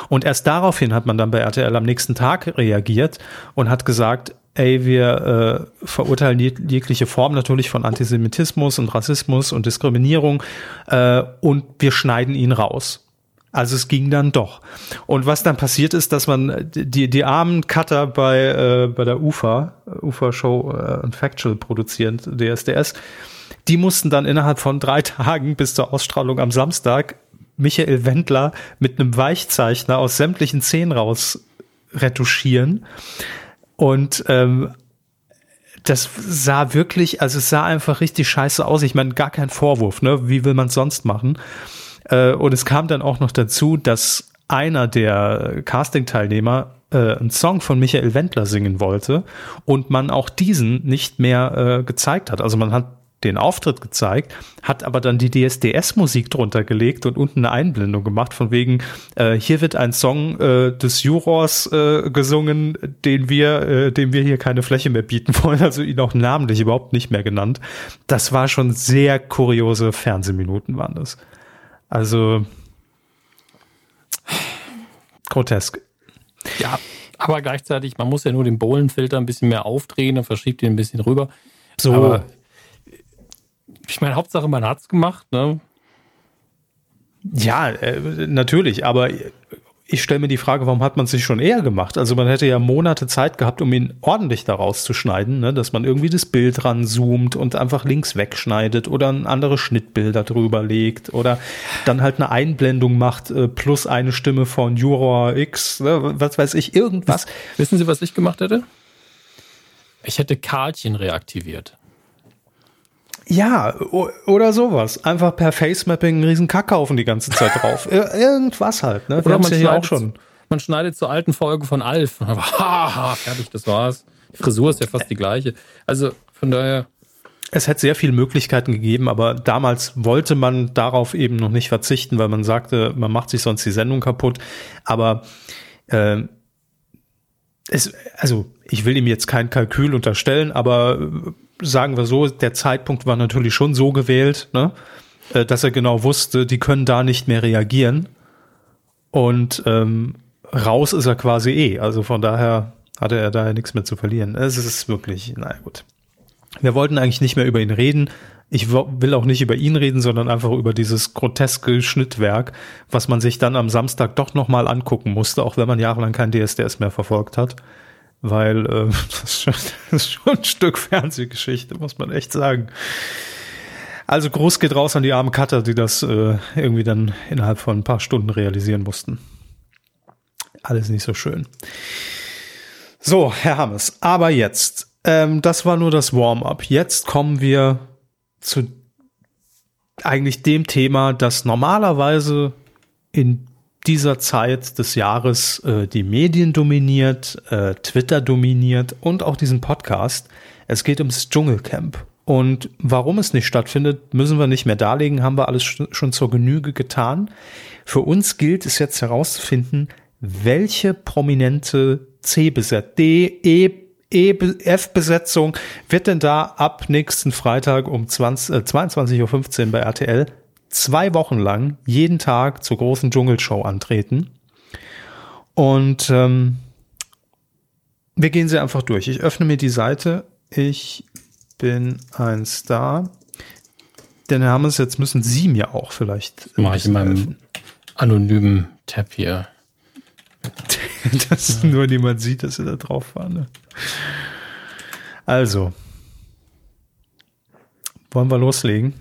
Und erst daraufhin hat man dann bei RTL am nächsten Tag reagiert und hat gesagt, ey, wir äh, verurteilen jegliche Form natürlich von Antisemitismus und Rassismus und Diskriminierung äh, und wir schneiden ihn raus. Also es ging dann doch. Und was dann passiert ist, dass man die, die armen Cutter bei, äh, bei der UFA, UFA Show äh, Factual produzierend, DSDS, die mussten dann innerhalb von drei [LAUGHS] Tagen bis zur Ausstrahlung am Samstag Michael Wendler mit einem Weichzeichner aus sämtlichen Szenen raus retuschieren. Und ähm, das sah wirklich, also es sah einfach richtig scheiße aus. Ich meine, gar kein Vorwurf, ne? Wie will man es sonst machen? Äh, und es kam dann auch noch dazu, dass einer der Casting-Teilnehmer äh, einen Song von Michael Wendler singen wollte und man auch diesen nicht mehr äh, gezeigt hat. Also man hat den Auftritt gezeigt, hat aber dann die DSDS-Musik drunter gelegt und unten eine Einblendung gemacht, von wegen, äh, hier wird ein Song äh, des Jurors äh, gesungen, den wir, äh, dem wir hier keine Fläche mehr bieten wollen, also ihn auch namentlich überhaupt nicht mehr genannt. Das war schon sehr kuriose Fernsehminuten, waren das. Also grotesk. Ja, aber gleichzeitig, man muss ja nur den Bohlenfilter ein bisschen mehr aufdrehen und verschiebt ihn ein bisschen rüber. So. Aber ich meine, Hauptsache, man hat's gemacht, ne? Ja, äh, natürlich, aber ich stelle mir die Frage, warum hat man es sich schon eher gemacht? Also man hätte ja Monate Zeit gehabt, um ihn ordentlich daraus zu schneiden, ne? dass man irgendwie das Bild ranzoomt und einfach links wegschneidet oder ein anderes Schnittbilder drüber legt oder dann halt eine Einblendung macht äh, plus eine Stimme von Juror X, ne? was weiß ich, irgendwas. Wissen Sie, was ich gemacht hätte? Ich hätte Karlchen reaktiviert. Ja, oder sowas. Einfach per Facemapping einen riesen Kackhaufen die ganze Zeit drauf. Irgendwas halt, ne? Wir oder man ja hier auch schon. Man schneidet zur alten Folge von Alf. [LAUGHS] Haha, fertig, das war's. Die Frisur ist ja fast die gleiche. Also von daher. Es hätte sehr viele Möglichkeiten gegeben, aber damals wollte man darauf eben noch nicht verzichten, weil man sagte, man macht sich sonst die Sendung kaputt. Aber äh, es, also ich will ihm jetzt kein Kalkül unterstellen, aber sagen wir so, der Zeitpunkt war natürlich schon so gewählt, ne, äh, dass er genau wusste, die können da nicht mehr reagieren. Und ähm, raus ist er quasi eh. Also von daher hatte er da nichts mehr zu verlieren. Es ist wirklich, naja gut. Wir wollten eigentlich nicht mehr über ihn reden. Ich will auch nicht über ihn reden, sondern einfach über dieses groteske Schnittwerk, was man sich dann am Samstag doch nochmal angucken musste, auch wenn man jahrelang kein DSDS mehr verfolgt hat. Weil äh, [LAUGHS] das, ist schon, das ist schon ein Stück Fernsehgeschichte, muss man echt sagen. Also Gruß geht raus an die armen Cutter, die das äh, irgendwie dann innerhalb von ein paar Stunden realisieren mussten. Alles nicht so schön. So, Herr Hammes, aber jetzt, ähm, das war nur das Warm-up. Jetzt kommen wir zu eigentlich dem Thema, das normalerweise in dieser Zeit des Jahres äh, die Medien dominiert, äh, Twitter dominiert und auch diesen Podcast. Es geht ums Dschungelcamp. Und warum es nicht stattfindet, müssen wir nicht mehr darlegen, haben wir alles schon zur Genüge getan. Für uns gilt es jetzt herauszufinden, welche prominente C-Besetzung, D, E, E, F-Besetzung wird denn da ab nächsten Freitag um 20, äh, 22.15 Uhr bei RTL zwei Wochen lang jeden Tag zur großen Dschungelshow antreten. Und ähm, wir gehen sie einfach durch. Ich öffne mir die Seite. Ich bin ein Star. Denn Herr Hammes, jetzt müssen Sie mir auch vielleicht. Mache ich in meinem anonymen Tab hier. [LAUGHS] dass ja. nur niemand sieht, dass sie da drauf waren. Ne? Also, wollen wir loslegen?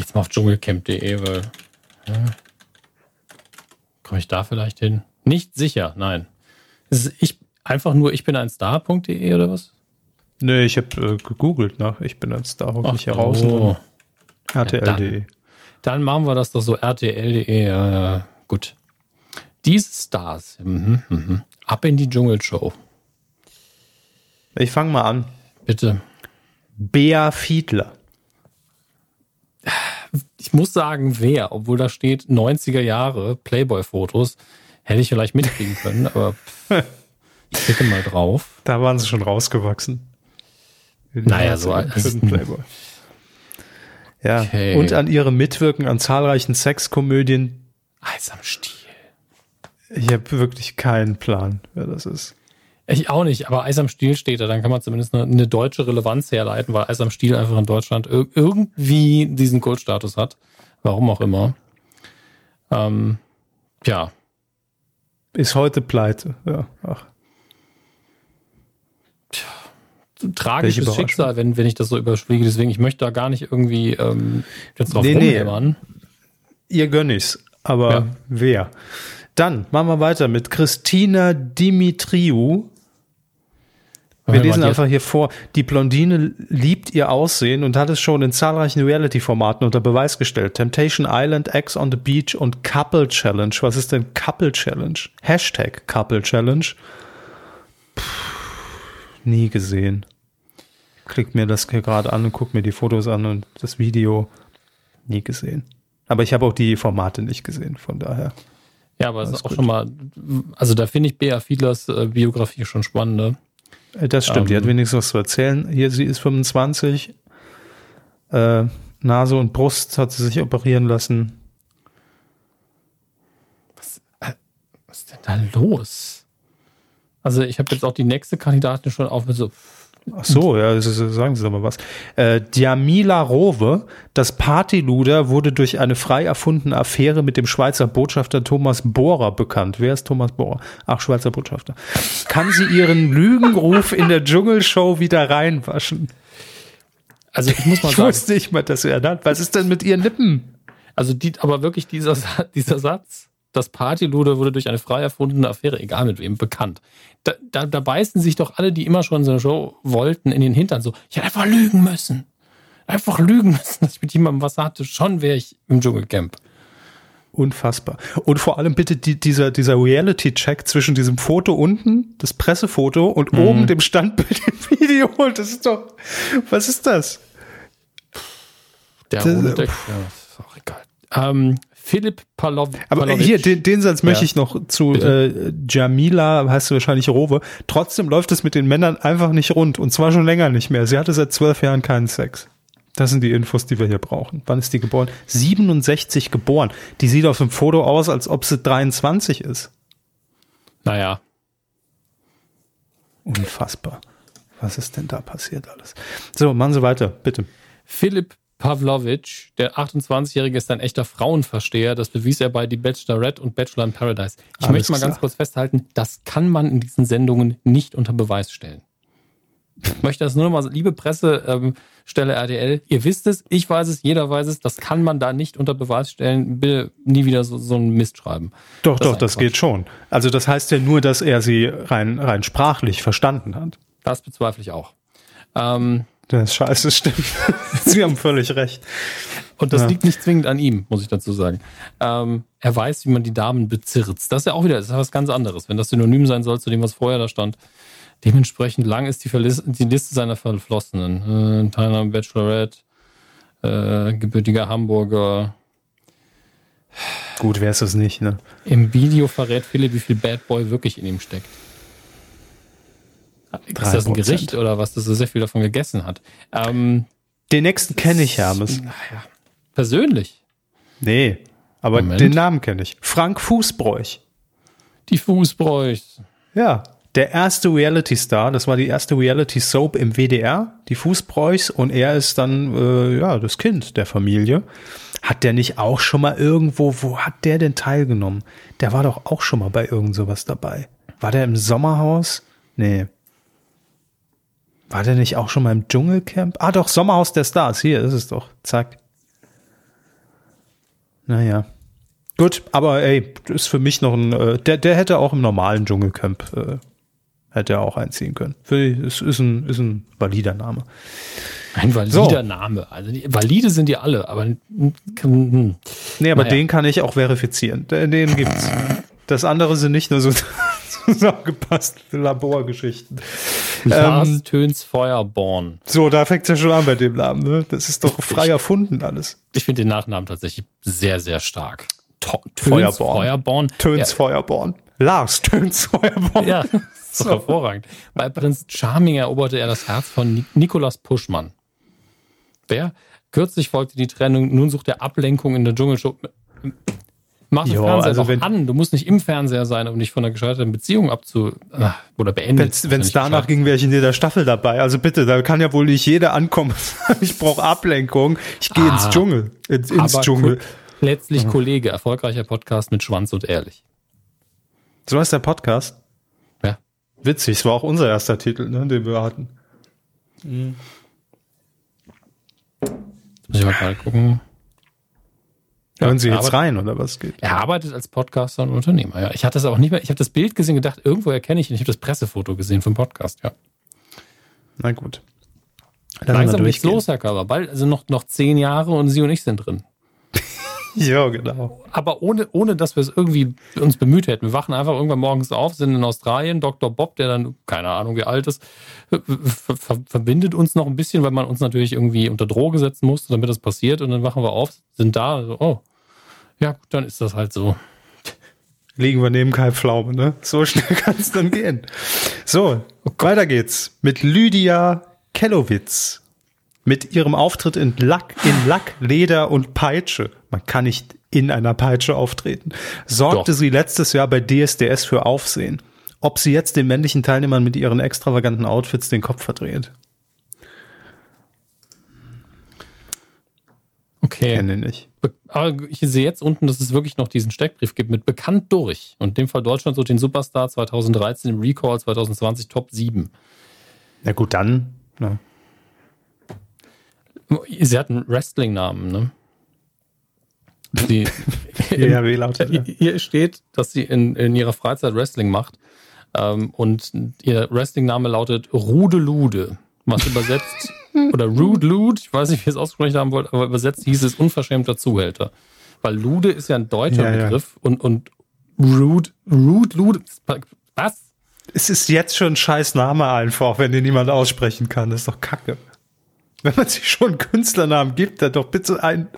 Ich gehe jetzt mal auf dschungelcamp.de, weil ja, komme ich da vielleicht hin? Nicht sicher, nein. ich einfach nur ich bin ein Star.de oder was? Nee, ich habe äh, gegoogelt nach ich bin ein Star, hocke ich heraus. Oh. RTL.de. Ja, dann, dann, machen wir das doch so RTL.de, ja, gut. Diese Stars. Mhm, mhm. Ab in die Dschungelshow. Ich fange mal an. Bitte. Bea Fiedler. Ich muss sagen, wer, obwohl da steht 90er Jahre Playboy-Fotos, hätte ich vielleicht mitkriegen können, aber [LAUGHS] ich klicke mal drauf. Da waren sie schon rausgewachsen. Naja, so als Playboy. Ja, okay. und an ihrem Mitwirken an zahlreichen Sexkomödien. Eis am Stiel. Ich habe wirklich keinen Plan, wer das ist. Ich auch nicht, aber Eis am Stiel steht da, dann kann man zumindest eine, eine deutsche Relevanz herleiten, weil Eis am Stiel einfach in Deutschland irgendwie diesen Kultstatus hat. Warum auch immer. Ähm, ja. Ist heute pleite, ja. Ach. Tja, tragisches Schicksal, wenn, wenn ich das so überschwiege. Deswegen, ich möchte da gar nicht irgendwie ähm, jetzt drauf nee, rumhämmern. Nee. Ihr gönn ich's, aber ja. wer? Dann machen wir weiter mit Christina Dimitriou. Wir lesen einfach hier vor, die Blondine liebt ihr Aussehen und hat es schon in zahlreichen Reality-Formaten unter Beweis gestellt. Temptation Island, X on the Beach und Couple Challenge. Was ist denn Couple Challenge? Hashtag Couple Challenge. Puh, nie gesehen. Klick mir das hier gerade an und guck mir die Fotos an und das Video. Nie gesehen. Aber ich habe auch die Formate nicht gesehen, von daher. Ja, aber es ist auch gut. schon mal, also da finde ich Bea Fiedlers äh, Biografie schon spannend. Äh, das stimmt, ähm, die hat ähm, wenigstens was zu erzählen. Hier, sie ist 25, äh, Nase und Brust hat sie sich operieren lassen. Was, äh, was ist denn da los? Also ich habe jetzt auch die nächste Kandidatin schon auf so, Ach so, ja, sagen Sie doch mal was. Äh, Djamila Rowe, das Partyluder, wurde durch eine frei erfundene Affäre mit dem Schweizer Botschafter Thomas Bohrer bekannt. Wer ist Thomas Bohrer? Ach, Schweizer Botschafter. Kann sie ihren Lügenruf in der Dschungelshow wieder reinwaschen? Also ich muss mal sagen. Ich wusste nicht mal, dass er hat. Was ist denn mit ihren Lippen? Also die, aber wirklich dieser, dieser Satz das Partyluder wurde durch eine frei erfundene Affäre, egal mit wem, bekannt. Da, da, da beißen sich doch alle, die immer schon so eine Show wollten, in den Hintern so, ich hätte einfach lügen müssen. Einfach lügen müssen, [LAUGHS] dass ich mit jemandem was hatte. Schon wäre ich im Dschungelcamp. Unfassbar. Und vor allem bitte die, dieser, dieser Reality-Check zwischen diesem Foto unten, das Pressefoto, und mhm. oben dem Standbild im [LAUGHS] Video. Das ist doch, was ist das? Der das, ohne Deck, ja, ist auch egal. Ähm, Philipp Palov Aber Palovic. hier, den, den Satz möchte Ja. ich noch zu Bitte. äh, Jamila, heißt du wahrscheinlich Rowe. Trotzdem läuft es mit den Männern einfach nicht rund. Und zwar schon länger nicht mehr. Sie hatte seit zwölf Jahren keinen Sex. Das sind die Infos, die wir hier brauchen. Wann ist die geboren? 67 geboren. Die sieht auf dem Foto aus, als ob sie 23 ist. Naja, Unfassbar. Was ist denn da passiert alles? So, machen Sie weiter, bitte. Philipp Pavlovic, der 28-Jährige, ist ein echter Frauenversteher. Das bewies er bei Die Bachelorette und Bachelor in Paradise. Ich Alles möchte mal ganz klar. kurz festhalten, das kann man in diesen Sendungen nicht unter Beweis stellen. Ich möchte das nur noch mal, liebe Pressestelle ähm, RTL, ihr wisst es, ich weiß es, jeder weiß es, das kann man da nicht unter Beweis stellen. Bitte nie wieder so, so einen Mist schreiben. Doch, Das doch, das ein geht schon. Also das heißt ja nur, dass er sie rein, rein sprachlich verstanden hat. Das bezweifle ich auch. Ähm, Das ist scheiße, [LAUGHS] stimmt. Sie haben völlig recht. Und das Ja. liegt nicht zwingend an ihm, muss ich dazu sagen. Ähm, er weiß, wie man die Damen bezirzt. Das ist ja auch wieder das ist was ganz anderes, wenn das Synonym sein soll zu dem, was vorher da stand. Dementsprechend lang ist die, Verlis die Liste seiner Verflossenen. Äh, Teilnahme Bachelorette, äh, gebürtiger Hamburger. Gut, wäre es das nicht, ne? Im Video verrät Philipp, wie viel Bad Boy wirklich in ihm steckt. Ist das ein 3%. Gericht oder was, dass er sehr viel davon gegessen hat? Ähm, Den nächsten kenne ich, Hermes. naja, persönlich. Nee, aber Moment. den Namen kenne ich. Frank Fußbräuch. Die Fußbräuchs. Ja, der erste Reality-Star, das war die erste Reality-Soap im WDR, die Fußbräuchs, und er ist dann, äh, ja, das Kind der Familie. Hat der nicht auch schon mal irgendwo, wo hat der denn teilgenommen? Der war doch auch schon mal bei irgend sowas dabei. War der im Sommerhaus? Nee. War der nicht auch schon mal im Dschungelcamp? Ah, doch, Sommerhaus der Stars. Hier ist es doch. Zack. Naja. Gut, aber ey, ist für mich noch ein, äh, der, der hätte auch im normalen Dschungelcamp, äh, hätte er auch einziehen können. Für, ist, ist, ein, ist ein valider Name. Ein valider Name. Also valide sind die alle, aber hm, Nee, aber Naja. den kann ich auch verifizieren. Den, den gibt's. Das andere sind nicht nur so [LAUGHS] zusammengepasste Laborgeschichten. Lars Ähm, Töns Feuerborn. So, da fängt's ja schon an bei dem Namen, ne? Das ist doch frei erfunden alles. Ich finde den Nachnamen tatsächlich sehr, sehr stark. To Töns Feuerborn. Feuerborn. Töns Feuerborn. Lars Töns Feuerborn. Ja, ja ist doch hervorragend. Bei Prinz Charming eroberte er das Herz von Ni Nikolas Puschmann. Wer? Kürzlich folgte die Trennung, nun sucht er Ablenkung in der Dschungelshow. Mach den Ja, Fernseher also doch wenn- an. Du musst nicht im Fernseher sein, um dich von einer gescheiterten Beziehung abzu... ah, oder beendet. Wenn es danach ging, wäre ich in jeder Staffel dabei. Also bitte, da kann ja wohl nicht jeder ankommen. [LAUGHS] ich brauche Ablenkung. Ich gehe ins Ah. Dschungel. Ins, ins Aber Dschungel. Letztlich Kollege, erfolgreicher Podcast mit Schwanz und Ehrlich. So heißt der Podcast. Ja. Witzig, es war auch unser erster Titel, ne, den wir hatten. Muss ich mal gerade gucken. Hören Sie jetzt rein, oder was geht? Er arbeitet als Podcaster und Unternehmer. Ja, ich hatte das aber nicht mehr. Ich habe das Bild gesehen, gedacht, irgendwo erkenne ich ihn. Ich habe das Pressefoto gesehen vom Podcast. Ja. Na gut. Wir Langsam geht's los, Herr Körber. Bald, also noch, noch zehn Jahre und Sie und ich sind drin. [LAUGHS] Ja, genau. Aber ohne, ohne dass wir es irgendwie uns bemüht hätten. Wir wachen einfach irgendwann morgens auf, sind in Australien. Dr. Bob, der dann, keine Ahnung, wie alt ist, ver ver ver verbindet uns noch ein bisschen, weil man uns natürlich irgendwie unter Droge setzen muss, damit das passiert. Und dann wachen wir auf, sind da. So, oh, ja, gut, dann ist das halt so. Liegen wir neben Kai Pflaume, ne? So [LAUGHS] schnell kann es dann gehen. So, weiter geht's mit Lydia Kellowitz. Mit ihrem Auftritt in Lack, in Lack, Leder und Peitsche. Man kann nicht in einer Peitsche auftreten. Sorgte Doch. sie letztes Jahr bei DSDS für Aufsehen. Ob sie jetzt den männlichen Teilnehmern mit ihren extravaganten Outfits den Kopf verdreht. Okay. Kenne ich. Be- Aber ich sehe jetzt unten, dass es wirklich noch diesen Steckbrief gibt mit bekannt durch. Und in dem Fall Deutschland so den Superstar 2013 im Recall 2020 Top 7. Na gut, dann. ne? Sie hat einen Wrestling-Namen, ne? Sie, [LAUGHS] Ja, wie lautet er? Hier steht, dass sie in, in ihrer Freizeit Wrestling macht. Ähm, und ihr Wrestling-Name lautet Rude Lude. Was übersetzt, [LAUGHS] oder Rude Lude, ich weiß nicht, wie ihr es ausgesprochen haben wollt, aber übersetzt hieß es unverschämter Zuhälter. Weil Lude ist ja ein deutscher Ja, ja. Begriff und, und Rude, Rude Lude, was? Es ist jetzt schon ein scheiß Name einfach, wenn den niemand aussprechen kann. Das ist doch kacke. Wenn man sich schon einen Künstlernamen gibt, dann doch bitte ein.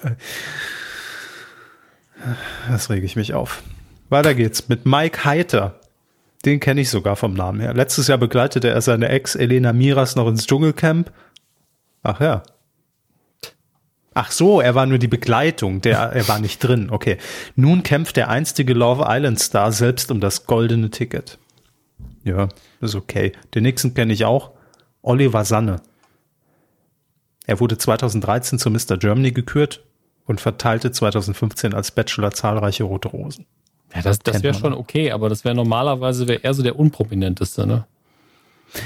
Das rege ich mich auf. Weiter geht's mit Mike Heiter. Den kenne ich sogar vom Namen her. Letztes Jahr begleitete er seine Ex Elena Miras noch ins Dschungelcamp. Ach ja. Ach so, er war nur die Begleitung, der, er war nicht drin. Okay. Nun kämpft der einstige Love Island Star selbst um das goldene Ticket. Ja, ist okay. Den nächsten kenne ich auch. Oliver Sanne. Er wurde 2013 zu Mr. Germany gekürt und verteilte 2015 als Bachelor zahlreiche rote Rosen. Ja, das, das wäre schon okay, aber das wäre normalerweise wäre er so der unprominenteste, ne?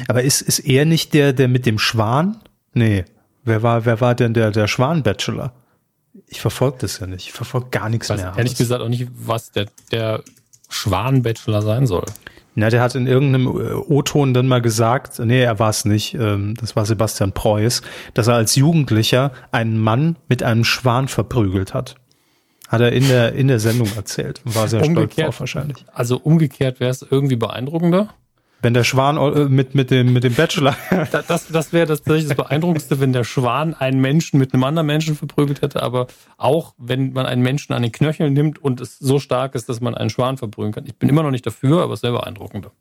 Aber ist, ist er nicht der, der mit dem Schwan? Nee. Wer war, wer war denn der, der Schwan-Bachelor? Ich verfolge das ja nicht. Ich verfolge gar nichts weiß mehr. Ehrlich gesagt auch nicht, was der, der Schwan-Bachelor sein soll. Na, der hat in irgendeinem äh, O-Ton dann mal gesagt, nee, er war es nicht, ähm, das war Sebastian Preuß, dass er als Jugendlicher einen Mann mit einem Schwan verprügelt hat. Hat er in der, in der Sendung erzählt. War sehr umgekehrt, stolz drauf wahrscheinlich. Also umgekehrt wäre es irgendwie beeindruckender. Wenn der Schwan äh, mit, mit, dem, mit dem Bachelor. [LAUGHS] das das wäre das, das Beeindruckendste, wenn der Schwan einen Menschen mit einem anderen Menschen verprügelt hätte, aber auch wenn man einen Menschen an den Knöcheln nimmt und es so stark ist, dass man einen Schwan verprügeln kann. Ich bin immer noch nicht dafür, aber es wäre beeindruckender.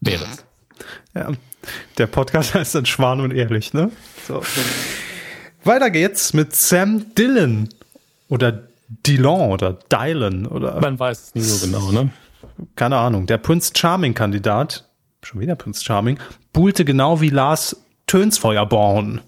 Wäre es. Ja. Der Podcast [LAUGHS] heißt dann Schwan und Ehrlich, ne? So. Weiter geht's mit Sam Dillon. Oder Dillon oder Dylan oder. Man weiß es nie so genau, ne? Keine Ahnung. Der Prince Charming Kandidat, schon wieder Prince Charming, buhlte genau wie Lars Tönsfeuerborn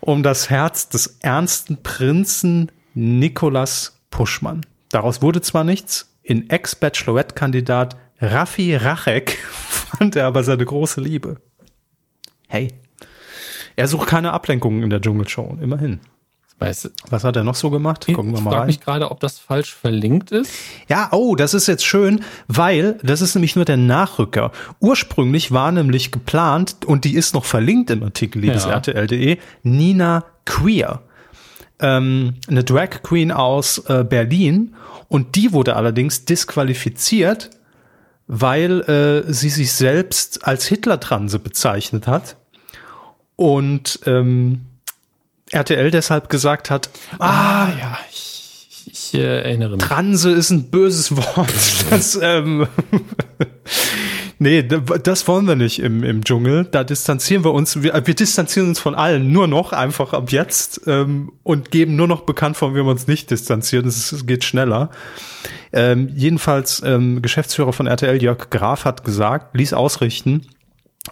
um das Herz des ernsten Prinzen Nikolas Puschmann. Daraus wurde zwar nichts, in Ex-Bachelorette-Kandidat Raffi Rachek [LAUGHS] fand er aber seine große Liebe. Hey. Er sucht keine Ablenkungen in der Dschungelshow, immerhin. Weißt du, was hat er noch so gemacht? Gucken wir mal rein. Ich frage mich gerade, ob das falsch verlinkt ist. Ja, oh, das ist jetzt schön, weil das ist nämlich nur der Nachrücker. Ursprünglich war nämlich geplant, und die ist noch verlinkt im Artikel, liebes ja. RTL.de, Nina Queer. Ähm, eine Drag Queen aus äh, Berlin. Und die wurde allerdings disqualifiziert, weil äh, sie sich selbst als Hitler-Transe bezeichnet hat. Und ähm, RTL deshalb gesagt hat, ah, ah ja, ich, ich äh, erinnere mich. Transe ist ein böses Wort. [LAUGHS] Das, ähm, nee, das wollen wir nicht im, im Dschungel. Da distanzieren wir uns, wir, wir distanzieren uns von allen nur noch einfach ab jetzt ähm, und geben nur noch bekannt, von wem wir uns nicht distanzieren. Es geht schneller. Ähm, jedenfalls, ähm, Geschäftsführer von RTL, Jörg Graf, hat gesagt, ließ ausrichten,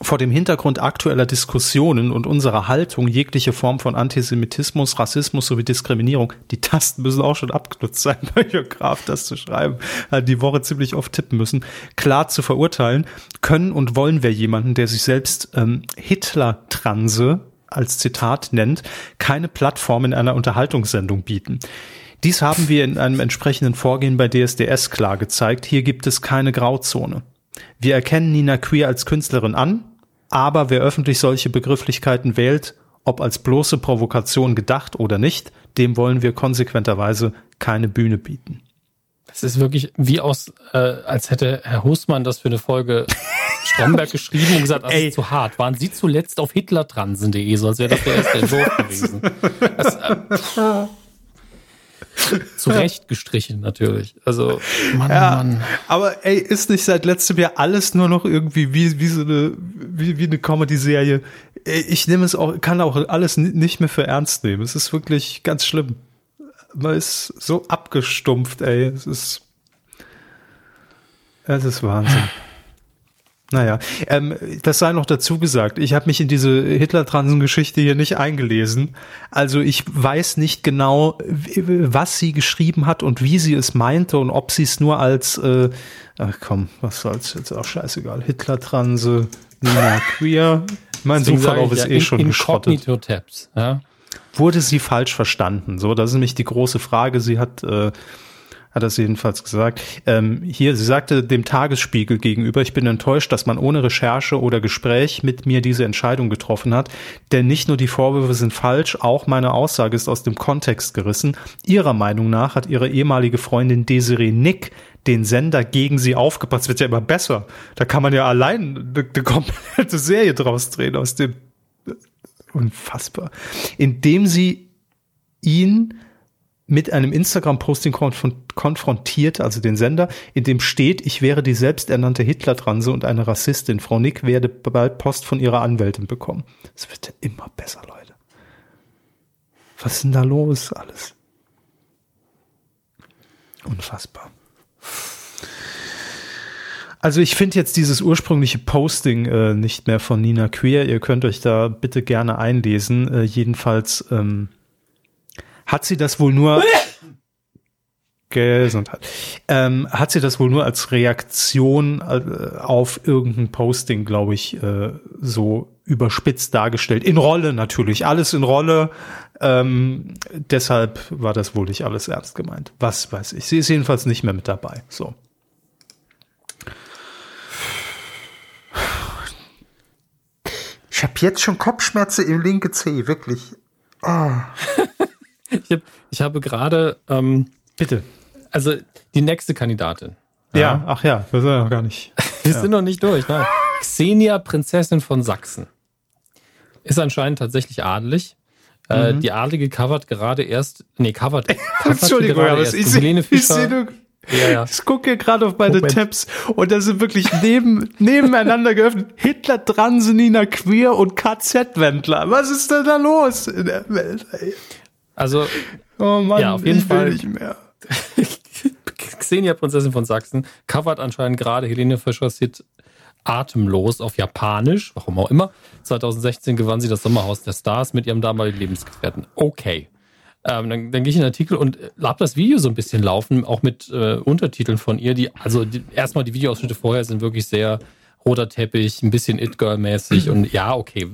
vor dem Hintergrund aktueller Diskussionen und unserer Haltung jegliche Form von Antisemitismus, Rassismus sowie Diskriminierung, die Tasten müssen auch schon abgenutzt sein, [LAUGHS] bei Graf das zu schreiben, die Woche ziemlich oft tippen müssen, klar zu verurteilen, können und wollen wir jemanden, der sich selbst ähm, Hitler-Transe als Zitat nennt, keine Plattform in einer Unterhaltungssendung bieten. Dies haben wir in einem entsprechenden Vorgehen bei DSDS klar gezeigt. Hier gibt es keine Grauzone. Wir erkennen Nina Queer als Künstlerin an, aber wer öffentlich solche Begrifflichkeiten wählt, ob als bloße Provokation gedacht oder nicht, dem wollen wir konsequenterweise keine Bühne bieten. Das ist wirklich wie aus, äh, als hätte Herr Husmann das für eine Folge [LAUGHS] Stromberg geschrieben und gesagt, das Ey. ist zu hart. Waren Sie zuletzt auf hitlertransen.de, so als wäre das der erste Entwurf gewesen. [LAUGHS] Das, äh, Zurecht gestrichen natürlich. Also, Mann, ja, Mann. Aber ey, ist nicht seit letztem Jahr alles nur noch irgendwie wie, wie so eine, wie, wie eine Comedy-Serie? Ich nehme es auch, kann auch alles nicht mehr für ernst nehmen. Es ist wirklich ganz schlimm. Man ist so abgestumpft, ey. Es ist, es ist Wahnsinn. Naja, ähm, das sei noch dazu gesagt. Ich habe mich in diese Hitler-Transen-Geschichte hier nicht eingelesen. Also ich weiß nicht genau, was sie geschrieben hat und wie sie es meinte und ob sie es nur als, äh, ach komm, was soll's jetzt auch scheißegal, Hitler-Transe, Nina Queer. [LAUGHS] Mein Suchverlauf ist ja, eh schon geschrottet. Tabs, ja? Wurde sie falsch verstanden? So, das ist nämlich die große Frage. Sie hat äh, hat das jedenfalls gesagt. Ähm, hier, sie sagte dem Tagesspiegel gegenüber, ich bin enttäuscht, dass man ohne Recherche oder Gespräch mit mir diese Entscheidung getroffen hat, denn nicht nur die Vorwürfe sind falsch, auch meine Aussage ist aus dem Kontext gerissen. Ihrer Meinung nach hat ihre ehemalige Freundin Desiree Nick den Sender gegen sie aufgepasst. Wird ja immer besser. Da kann man ja allein eine, eine komplette Serie draus drehen aus dem unfassbar, indem sie ihn mit einem Instagram-Posting konfrontiert, also den Sender, in dem steht, ich wäre die selbsternannte Hitler-Transe und eine Rassistin. Frau Nick werde bald Post von ihrer Anwältin bekommen. Es wird immer besser, Leute. Was ist denn da los alles? Unfassbar. Also ich finde jetzt dieses ursprüngliche Posting äh, nicht mehr von Nina Queer. Ihr könnt euch da bitte gerne einlesen. Äh, jedenfalls ähm, hat sie das wohl nur Gesundheit. Ähm, hat sie das wohl nur als Reaktion äh, auf irgendein Posting, glaube ich, äh, so überspitzt dargestellt. In Rolle natürlich, alles in Rolle. Ähm, deshalb war das wohl nicht alles ernst gemeint. Was weiß ich. Sie ist jedenfalls nicht mehr mit dabei. So. Ich habe jetzt schon Kopfschmerzen im linken Zeh, wirklich. Oh. [LAUGHS] ich, hab, ich habe gerade. Ähm, Bitte. Also die nächste Kandidatin. Ja, ja. ach ja, wir sind noch gar nicht. [LAUGHS] wir ja. sind noch nicht durch. Nein. Xenia, Prinzessin von Sachsen. Ist anscheinend tatsächlich adelig. Äh, mhm. die Adlige covert gerade erst, nee, covert. [LAUGHS] covert Entschuldigung, aber ich, Helene Fischer. Ja, ja. Ich gucke gerade auf meine Moment. Tabs und da sind wirklich neben, nebeneinander geöffnet Hitler, Transenina, Queer und KZ-Wendler. Was ist denn da los in der Welt? Ey? Also, oh Mann, ja, auf jeden ich Fall. nicht mehr. [LAUGHS] Xenia, Prinzessin von Sachsen, covert anscheinend gerade Helene Fischers Hit Atemlos auf Japanisch, warum auch immer. 2016 gewann sie das Sommerhaus der Stars mit ihrem damaligen Lebensgefährten. Okay. Ähm, dann, dann gehe ich in den Artikel und äh, lab das Video so ein bisschen laufen, auch mit äh, Untertiteln von ihr, die, also die, erstmal die Videoausschnitte vorher sind wirklich sehr roter Teppich, ein bisschen It-Girl-mäßig und ja, okay,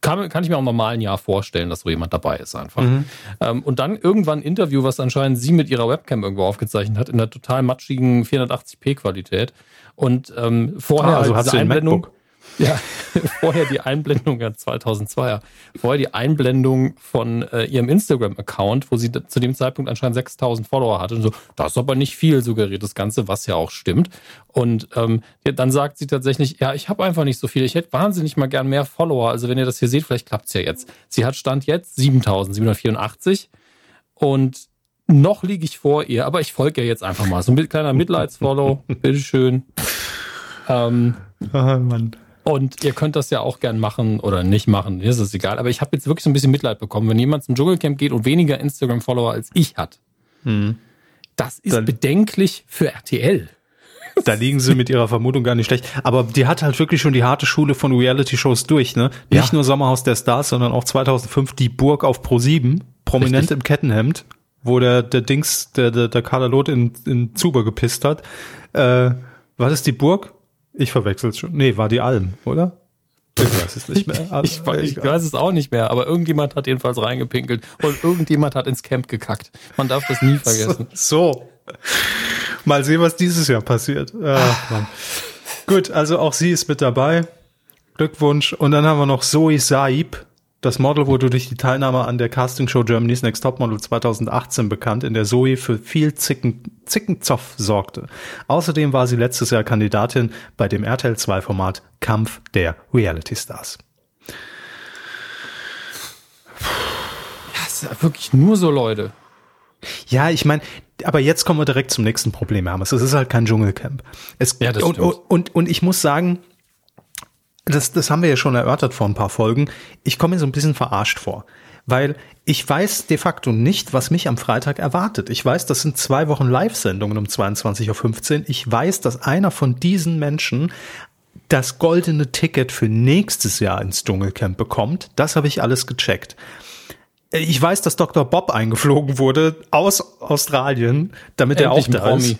kann, kann ich mir auch im normalen Jahr vorstellen, dass so jemand dabei ist einfach. Mhm. Ähm, und dann irgendwann ein Interview, was anscheinend sie mit ihrer Webcam irgendwo aufgezeichnet hat, in der total matschigen 480p-Qualität. Und ähm, vorher ah, also halt diese Einblendung. MacBook? [LAUGHS] Ja, vorher die Einblendung, ja 2002er, vorher die Einblendung von äh, ihrem Instagram-Account, wo sie zu dem Zeitpunkt anscheinend 6000 Follower hatte und so, das ist aber nicht viel, suggeriert das Ganze, was ja auch stimmt. Und ähm, dann sagt sie tatsächlich, ja, ich habe einfach nicht so viel, ich hätte wahnsinnig mal gern mehr Follower, also wenn ihr das hier seht, vielleicht klappt's ja jetzt. Sie hat Stand jetzt 7784 und noch liege ich vor ihr, aber ich folge ja jetzt einfach mal. So ein kleiner Mitleidsfollow, bitteschön. Ähm, [LAUGHS] oh Mann. Und ihr könnt das ja auch gern machen oder nicht machen, mir ist es egal. Aber ich habe jetzt wirklich so ein bisschen Mitleid bekommen, wenn jemand zum Dschungelcamp geht und weniger Instagram-Follower als ich hat. Hm. Das ist Dann, bedenklich für RTL. [LAUGHS] Da liegen sie mit ihrer Vermutung gar nicht schlecht. Aber die hat halt wirklich schon die harte Schule von Reality-Shows durch, ne? Nicht ja. nur Sommerhaus der Stars, sondern auch 2005 die Burg auf Pro 7, prominent Richtig. im Kettenhemd, wo der, der Dings, der, der, der Kader Loth in, in Zuber gepisst hat. Äh, was ist die Burg? Ich verwechsel's schon. Nee, war die Alm, oder? Ich weiß es nicht mehr. [LAUGHS] ich, ich, ich, weiß es auch nicht mehr, aber irgendjemand hat jedenfalls reingepinkelt und irgendjemand hat ins Camp gekackt. Man darf das nie [LAUGHS] vergessen. So. so. Mal sehen, was dieses Jahr passiert. Ach, Gut, also auch sie ist mit dabei. Glückwunsch. Und dann haben wir noch Zoe Saib, das Model wurde durch die Teilnahme an der Castingshow Germany's Next Topmodel 2018 bekannt, in der Zoe für viel Zicken, Zickenzoff sorgte. Außerdem war sie letztes Jahr Kandidatin bei dem RTL 2 Format Kampf der Reality Stars. Ja, es ist wirklich nur so Leute. Ja, ich meine, aber jetzt kommen wir direkt zum nächsten Problem, Hermes. Es ist halt kein Dschungelcamp. Es, ja, das und, und, und ich muss sagen, das, das haben wir ja schon erörtert vor ein paar Folgen. Ich komme mir so ein bisschen verarscht vor, weil ich weiß de facto nicht, was mich am Freitag erwartet. Ich weiß, das sind zwei Wochen Live-Sendungen um 22.15 Uhr. Ich weiß, dass einer von diesen Menschen das goldene Ticket für nächstes Jahr ins Dschungelcamp bekommt. Das habe ich alles gecheckt. Ich weiß, dass Dr. Bob eingeflogen wurde aus Australien, damit Endlich er auch da ist.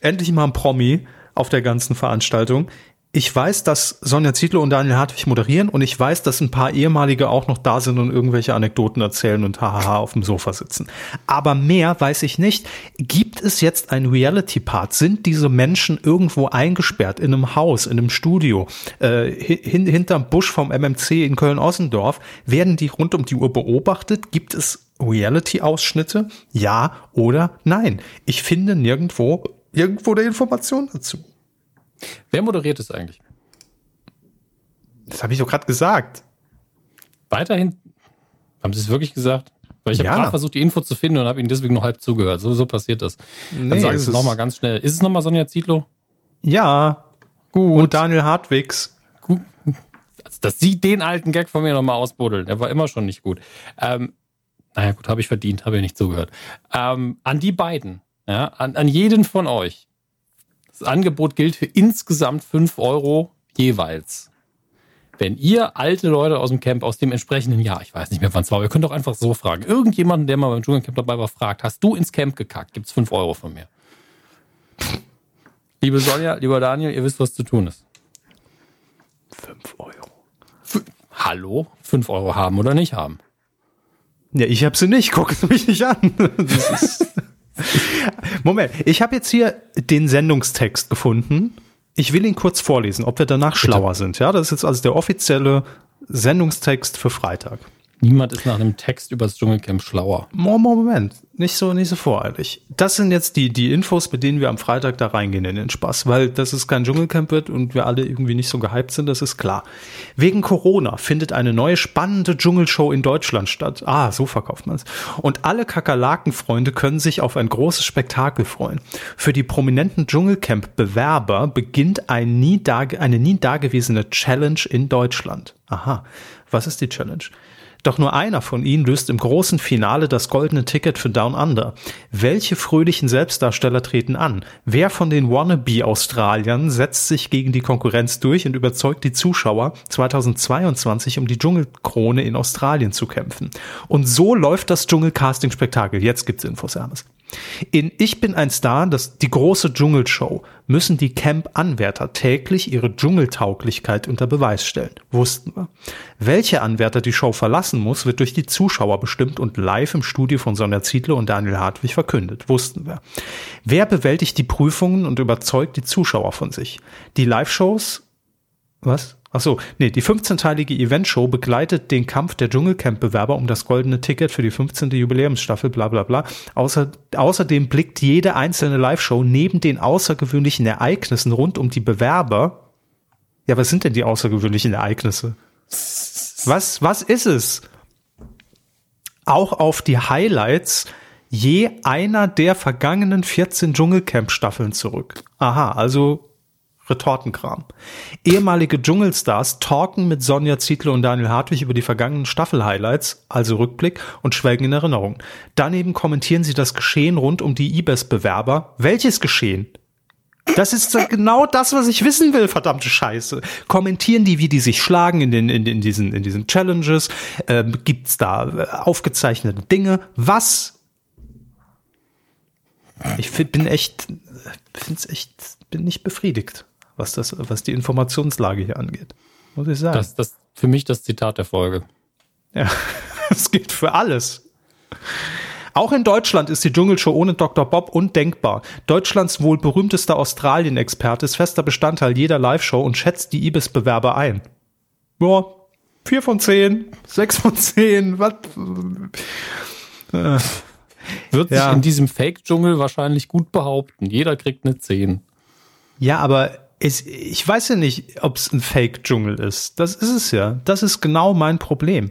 Endlich mal ein Promi auf der ganzen Veranstaltung ich weiß, dass Sonja Zietlow und Daniel Hartwig moderieren und ich weiß, dass ein paar ehemalige auch noch da sind und irgendwelche Anekdoten erzählen und hahaha auf dem Sofa sitzen. Aber mehr weiß ich nicht. Gibt es jetzt einen Reality-Part? Sind diese Menschen irgendwo eingesperrt in einem Haus, in einem Studio, äh, hin, hinterm Busch vom MMC in Köln-Ossendorf? Werden die rund um die Uhr beobachtet? Gibt es Reality-Ausschnitte? Ja oder nein? Ich finde nirgendwo irgendwo der Information dazu. Wer moderiert es eigentlich? Das habe ich doch gerade gesagt. Weiterhin? Haben Sie es wirklich gesagt? Weil ich habe Ja. gerade versucht, die Info zu finden und habe ihnen deswegen nur halb zugehört. So, so passiert das. Dann Nee, sage ich es nochmal ganz schnell. Ist es nochmal Sonja Zietlow? Ja. Gut. Und Daniel Hartwigs. gut. Also, dass sie den alten Gag von mir nochmal ausbuddeln, der war immer schon nicht gut. Ähm, naja, gut, habe ich verdient, habe ich nicht zugehört. Ähm, an die beiden, ja, an, an jeden von euch. Das Angebot gilt für insgesamt 5 Euro jeweils. Wenn ihr alte Leute aus dem Camp aus dem entsprechenden Jahr, ich weiß nicht mehr wann es war, ihr könnt doch einfach so fragen. Irgendjemanden, der mal beim Dschungelcamp dabei war, fragt, hast du ins Camp gekackt? Gibt's 5 Euro von mir. Liebe Sonja, lieber Daniel, ihr wisst, was zu tun ist. 5 Euro. Hallo? 5 Euro haben oder nicht haben? Ja, ich habe sie nicht. Guck es mich nicht an. Das [LAUGHS] ist [LAUGHS] Moment, ich habe jetzt hier den Sendungstext gefunden. Ich will ihn kurz vorlesen, ob wir danach schlauer sind. Ja, das ist jetzt also der offizielle Sendungstext für Freitag. Niemand ist nach einem Text über das Dschungelcamp schlauer. Mo- Moment, nicht so, nicht so voreilig. Das sind jetzt die, die Infos, mit denen wir am Freitag da reingehen in den Spaß, weil das es kein Dschungelcamp wird und wir alle irgendwie nicht so gehypt sind, das ist klar. Wegen Corona findet eine neue spannende Dschungelshow in Deutschland statt. Ah, so verkauft man es. Und alle Kakerlakenfreunde können sich auf ein großes Spektakel freuen. Für die prominenten Dschungelcamp-Bewerber beginnt ein nie eine nie dagewesene Challenge in Deutschland. Aha, was ist die Challenge? Doch nur einer von ihnen löst im großen Finale das goldene Ticket für Down Under. Welche fröhlichen Selbstdarsteller treten an? Wer von den Wannabe-Australiern setzt sich gegen die Konkurrenz durch und überzeugt die Zuschauer, 2022 um die Dschungelkrone in Australien zu kämpfen? Und so läuft das Dschungelcasting-Spektakel. Jetzt gibt's Infos, Hermes. In Ich bin ein Star, das die große Dschungelshow, müssen die Camp-Anwärter täglich ihre Dschungeltauglichkeit unter Beweis stellen. Wussten wir. Welche Anwärter die Show verlassen muss, wird durch die Zuschauer bestimmt und live im Studio von Sonja Ziedler und Daniel Hartwig verkündet. Wussten wir. Wer bewältigt die Prüfungen und überzeugt die Zuschauer von sich? Die Live-Shows was? Ach so, nee, die 15-teilige Eventshow begleitet den Kampf der Dschungelcamp-Bewerber um das goldene Ticket für die 15. Jubiläumsstaffel, bla bla bla. Außer, außerdem blickt jede einzelne Live-Show neben den außergewöhnlichen Ereignissen rund um die Bewerber. Ja, was sind denn die außergewöhnlichen Ereignisse? Was, was ist es? Auch auf die Highlights je einer der vergangenen 14 Dschungelcamp-Staffeln zurück. Aha, also Retortenkram. Ehemalige Dschungelstars talken mit Sonja Zietlow und Daniel Hartwig über die vergangenen Staffel-Highlights, also Rückblick, und schwelgen in Erinnerung. Daneben kommentieren sie das Geschehen rund um die IBES-Bewerber. Welches Geschehen? Das ist genau das, was ich wissen will, verdammte Scheiße. Kommentieren die, wie die sich schlagen in, den, in, in, diesen, in diesen Challenges? Ähm, gibt's da äh, aufgezeichnete Dinge? Was? Ich bin echt, find's echt, bin nicht befriedigt, was das, was die Informationslage hier angeht. Muss ich sagen. Das, das für mich das Zitat der Folge. Ja, [LAUGHS] das gilt für alles. Auch in Deutschland ist die Dschungelshow ohne Dr. Bob undenkbar. Deutschlands wohl berühmtester Australien-Experte ist fester Bestandteil jeder Live-Show und schätzt die Ibis-Bewerber ein. Ja, vier von zehn, sechs von zehn, was? Äh, Wird Ja. sich in diesem Fake-Dschungel wahrscheinlich gut behaupten. Jeder kriegt eine 10. Ja, aber es, ich weiß ja nicht, ob es ein Fake-Dschungel ist. Das ist es ja. Das ist genau mein Problem.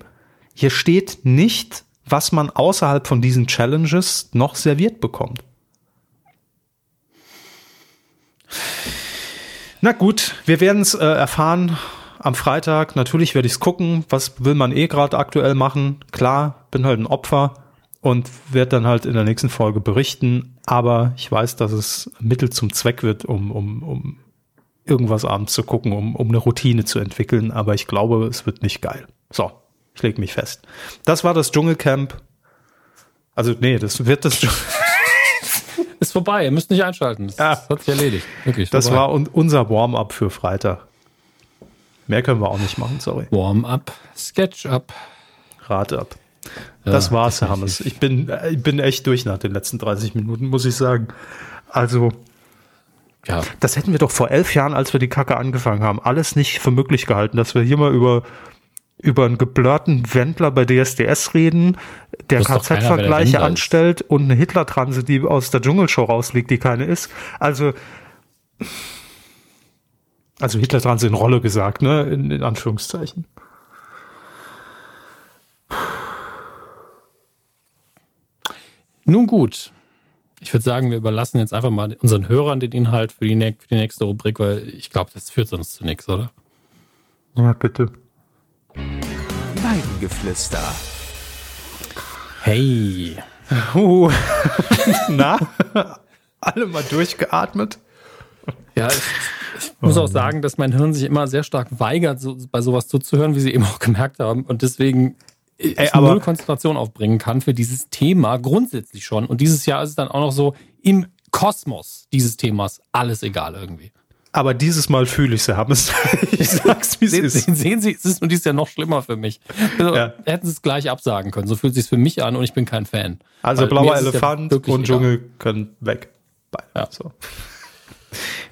Hier steht nicht, was man außerhalb von diesen Challenges noch serviert bekommt. Na gut, wir werden es äh, erfahren am Freitag. Natürlich werde ich es gucken. Was will man eh gerade aktuell machen? Klar, bin halt ein Opfer und werde dann halt in der nächsten Folge berichten. Aber ich weiß, dass es Mittel zum Zweck wird, um, um, um irgendwas abends zu gucken, um, um eine Routine zu entwickeln. Aber ich glaube, es wird nicht geil. So, ich lege mich fest. Das war das Dschungelcamp. Also, nee, das wird das [LAUGHS] Ist vorbei, ihr müsst nicht einschalten. Das, Ja. das hat sich erledigt. Wirklich. Das vorbei. war un unser Warm-up für Freitag. Mehr können wir auch nicht machen, sorry. Warm-up, Sketch-up. Rate ab. Das Ja, war's. Hammes. Ich bin, äh, ich bin echt durch nach den letzten 30 Minuten, muss ich sagen. Also, Ja, das hätten wir doch vor elf Jahren, als wir die Kacke angefangen haben, alles nicht für möglich gehalten, dass wir hier mal über, über einen geblurrten Wendler bei DSDS reden, der KZ-Vergleiche anstellt und eine Hitler-Transe, die aus der Dschungelshow rausliegt, die keine ist. Also, also Hitler-Transe in Rolle gesagt, ne, in, in Anführungszeichen. Nun gut. Ich würde sagen, wir überlassen jetzt einfach mal unseren Hörern den Inhalt für die, für die nächste Rubrik, weil ich glaube, das führt sonst zu nichts, oder? Ja, bitte. Weidengeflüster. Hey. Uh. [LAUGHS] Na? Alle mal durchgeatmet? Ja, ich, ich muss auch sagen, dass mein Hirn sich immer sehr stark weigert, so, bei sowas zuzuhören, wie Sie eben auch gemerkt haben. Und deswegen Ey, aber, null Konzentration aufbringen kann für dieses Thema grundsätzlich schon. Und dieses Jahr ist es dann auch noch so im Kosmos dieses Themas alles egal irgendwie. Aber dieses Mal fühle ich sie, haben es. [LAUGHS] Ich sag's, wie es ist. Sehen, sehen Sie, es ist und dies ja noch schlimmer für mich. Also, ja. Hätten Sie es gleich absagen können. So fühlt es sich für mich an und ich bin kein Fan. Also Weil blauer Elefant und Dschungel können weg. Ja. So.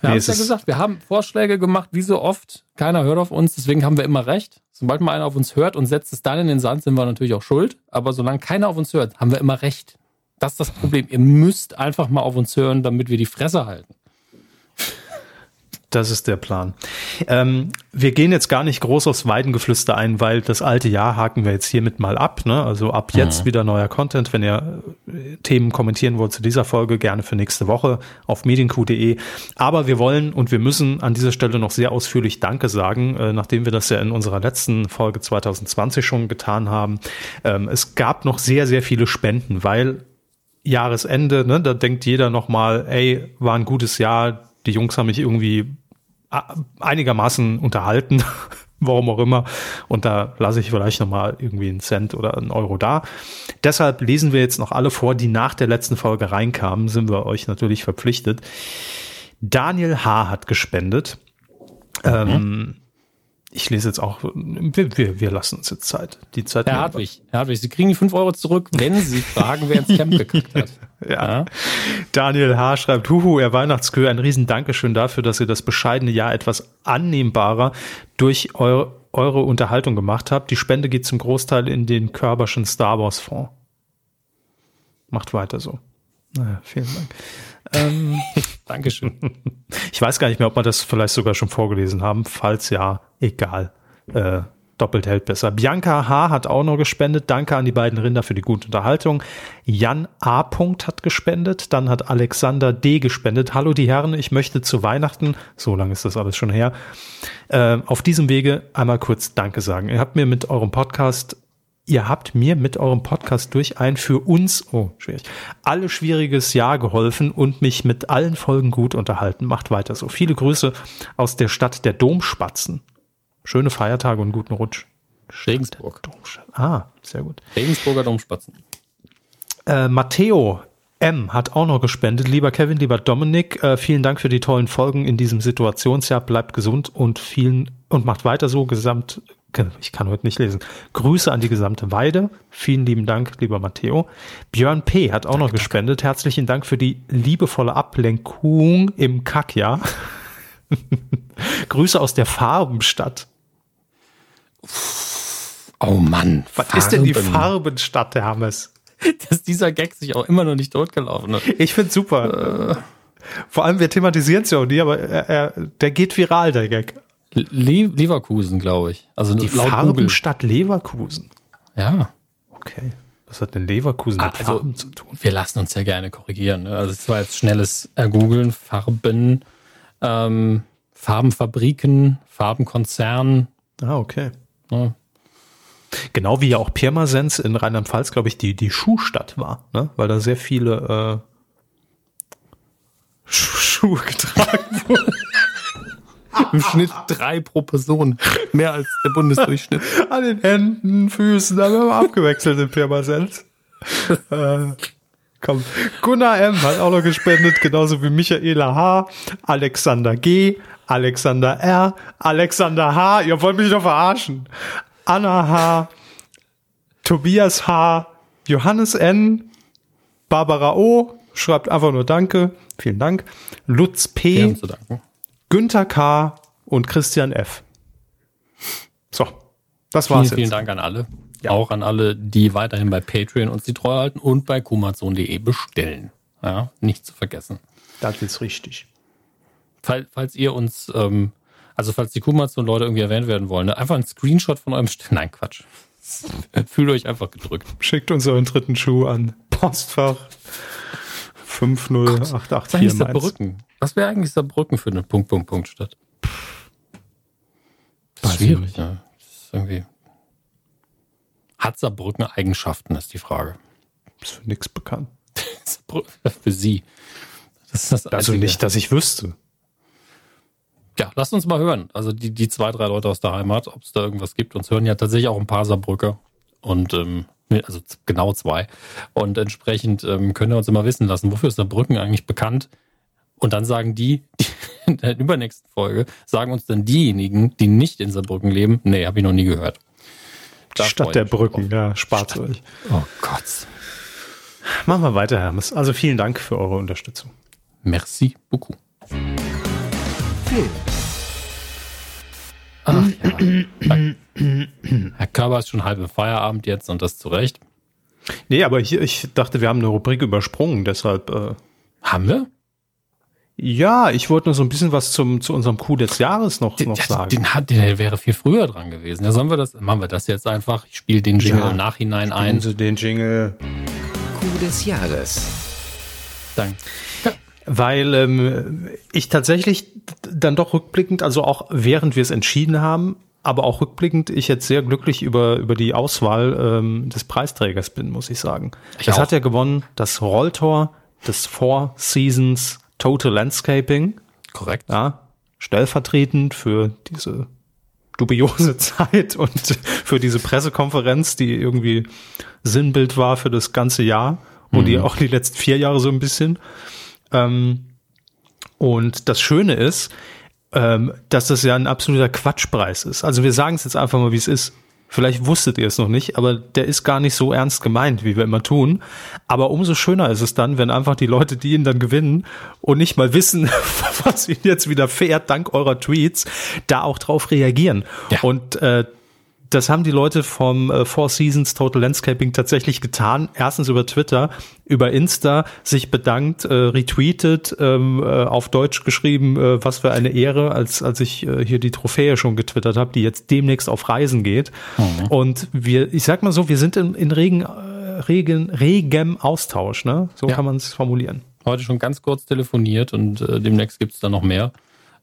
Wir haben es ja gesagt, wir haben Vorschläge gemacht, wie so oft. Keiner hört auf uns, deswegen haben wir immer recht. Sobald mal einer auf uns hört und setzt es dann in den Sand, sind wir natürlich auch schuld. Aber solange keiner auf uns hört, haben wir immer recht. Das ist das Problem. Ihr müsst einfach mal auf uns hören, damit wir die Fresse halten. Das ist der Plan. Ähm, wir gehen jetzt gar nicht groß aufs Weidengeflüster ein, weil das alte Jahr haken wir jetzt hiermit mal ab. Ne? Also ab jetzt mhm. wieder neuer Content. Wenn ihr äh, Themen kommentieren wollt zu dieser Folge, gerne für nächste Woche auf medienq.de. Aber wir wollen und wir müssen an dieser Stelle noch sehr ausführlich Danke sagen, äh, nachdem wir das ja in unserer letzten Folge 2020 schon getan haben. Ähm, es gab noch sehr, sehr viele Spenden, weil Jahresende, ne, da denkt jeder nochmal, ey, war ein gutes Jahr, die Jungs haben mich irgendwie einigermaßen unterhalten, [LAUGHS] warum auch immer. Und da lasse ich vielleicht nochmal irgendwie einen Cent oder einen Euro da. Deshalb lesen wir jetzt noch alle vor, die nach der letzten Folge reinkamen, sind wir euch natürlich verpflichtet. Daniel H. hat gespendet. Mhm. Ähm, ich lese jetzt auch, wir, wir, wir lassen uns jetzt Zeit. Die Zeit Herr Hartwig, Herr Hartwig, Sie kriegen die 5 Euro zurück, wenn Sie fragen, wer ins Camp gekackt hat. [LAUGHS] ja. Daniel H. schreibt, Huhu, Herr Weihnachtskö, ein riesen Dankeschön dafür, dass ihr das bescheidene Jahr etwas annehmbarer durch eure, eure Unterhaltung gemacht habt. Die Spende geht zum Großteil in den Körberschen Star Wars Fonds. Macht weiter so. Naja, vielen Dank. Ähm, [LAUGHS] Dankeschön. [LAUGHS] Ich weiß gar nicht mehr, ob wir das vielleicht sogar schon vorgelesen haben. Falls ja, egal. Äh, doppelt hält besser. Bianca H. hat auch noch gespendet. Danke an die beiden Rinder für die gute Unterhaltung. Jan A. hat gespendet. Dann hat Alexander D. gespendet. Hallo die Herren, ich möchte zu Weihnachten, so lange ist das alles schon her, äh, auf diesem Wege einmal kurz Danke sagen. Ihr habt mir mit eurem Podcast Ihr habt mir mit eurem Podcast durch ein für uns, oh, schwierig, alle schwieriges Jahr geholfen und mich mit allen Folgen gut unterhalten. Macht weiter so. Viele Grüße aus der Stadt der Domspatzen. Schöne Feiertage und guten Rutsch. Regensburg. Ah, sehr gut. Regensburger Domspatzen. Äh, Matteo M. hat auch noch gespendet. Lieber Kevin, lieber Dominik, äh, vielen Dank für die tollen Folgen in diesem Situationsjahr. Bleibt gesund und vielen und macht weiter so. Gesamt ich kann heute nicht lesen. Grüße an die gesamte Weide. Vielen lieben Dank, lieber Matteo. Björn P. hat auch danke, noch gespendet. Danke. Herzlichen Dank für die liebevolle Ablenkung im Kackjahr. [LAUGHS] Grüße aus der Farbenstadt. Oh Mann. Was Farben. ist denn die Farbenstadt, der Hammes? [LAUGHS] Dass dieser Gag sich auch immer noch nicht totgelaufen hat. Ich find's super. Äh. Vor allem, wir thematisieren es ja auch nie, aber er, er, der geht viral, der Gag. Le Leverkusen, glaube ich. Also die Farbenstadt Leverkusen. Ja. Okay. Was hat denn Leverkusen mit also, Farben zu tun? Wir lassen uns ja gerne korrigieren. Ne? Also es war jetzt schnelles Ergoogeln, Farben, ähm, Farbenfabriken, Farbenkonzern. Ah, okay. Ja. Genau wie ja auch Pirmasens in Rheinland-Pfalz, glaube ich, die, die Schuhstadt war, ne? weil da sehr viele äh, Schuhe getragen [LAUGHS] wurden. Im Schnitt drei pro Person. Mehr als der Bundesdurchschnitt. An den Händen, Füßen, da haben wir abgewechselt in Pirmasens. [LAUGHS] komm. Gunnar M. hat auch noch gespendet, genauso wie Michaela H., Alexander G., Alexander R., Alexander H., ihr wollt mich doch verarschen. Anna H., Tobias H., Johannes N., Barbara O., schreibt einfach nur Danke, vielen Dank. Lutz P., Günther K. und Christian F. So, das war's. Vielen, vielen Dank an alle. Ja. Auch an alle, die weiterhin bei Patreon uns die Treue halten und bei kumazon.de bestellen. Ja, nicht zu vergessen. Das ist richtig. Fall, falls ihr uns, ähm, also falls die Kumazon-Leute irgendwie erwähnt werden wollen, ne, einfach ein Screenshot von eurem St [LAUGHS] Nein, Quatsch. [LAUGHS] Fühlt euch einfach gedrückt. Schickt uns euren dritten Schuh an. Postfach 50884 Saarbrücken. Was wäre eigentlich Saarbrücken für eine Punkt, Punkt, Punkt Stadt? Das ist schwierig, ja. Das ist irgendwie. Hat Saarbrücken Eigenschaften, ist die Frage. Ist für nichts bekannt. [LAUGHS] für Sie. Das ist das also nicht, dass ich wüsste. Ja, lasst uns mal hören. Also die, die zwei, drei Leute aus der Heimat, ob es da irgendwas gibt. Uns hören ja tatsächlich auch ein paar Saarbrücker. Und ähm, also genau zwei. Und entsprechend ähm, können wir uns immer wissen lassen, wofür ist Saarbrücken eigentlich bekannt. Und dann sagen die, die [LAUGHS] in der übernächsten Folge, sagen uns dann diejenigen, die nicht in Saarbrücken leben, nee, habe ich noch nie gehört. Da Stadt der Brücken, ja, spart euch. Oh Gott. Machen wir weiter, Hermes. Also vielen Dank für eure Unterstützung. Merci beaucoup. Ach ja. Herr Körber ist schon halb im Feierabend jetzt und das zu Recht. Nee, aber hier, ich dachte, wir haben eine Rubrik übersprungen, deshalb. Äh haben wir? Ja, ich wollte nur so ein bisschen was zum, zu unserem Coup des Jahres noch, den, noch sagen. Den, hat, der wäre viel früher dran gewesen. Ja, sollen wir das, machen wir das jetzt einfach? Ich spiele den Jingle ja, im Nachhinein ein. Sie den Jingle. Coup des Jahres. Danke. Weil ähm, ich tatsächlich dann doch rückblickend, also auch während wir es entschieden haben, aber auch rückblickend, ich jetzt sehr glücklich über, über die Auswahl ähm, des Preisträgers bin, muss ich sagen. Ich es hat ja gewonnen das Rolltor des Four Seasons Total Landscaping. Korrekt. Ja, stellvertretend für diese dubiose [LAUGHS] Zeit und für diese Pressekonferenz, die irgendwie Sinnbild war für das ganze Jahr und mhm. die auch die letzten vier Jahre so ein bisschen. Ähm, und das Schöne ist, ähm, dass das ja ein absoluter Quatschpreis ist. Also wir sagen es jetzt einfach mal, wie es ist. Vielleicht wusstet ihr es noch nicht, aber der ist gar nicht so ernst gemeint, wie wir immer tun. Aber umso schöner ist es dann, wenn einfach die Leute, die ihn dann gewinnen und nicht mal wissen, [LAUGHS] was ihnen jetzt wieder fährt, dank eurer Tweets, da auch drauf reagieren. Ja. Und äh, das haben die Leute vom äh, Four Seasons Total Landscaping tatsächlich getan. Erstens über Twitter, über Insta sich bedankt, äh, retweetet, ähm, äh, auf Deutsch geschrieben, äh, was für eine Ehre, als, als ich äh, hier die Trophäe schon getwittert habe, die jetzt demnächst auf Reisen geht. Mhm. Und wir, ich sag mal so, wir sind in, in regen, äh, regen, regem Austausch, ne? So ja. kann man es formulieren. Heute schon ganz kurz telefoniert und äh, demnächst gibt's da noch mehr.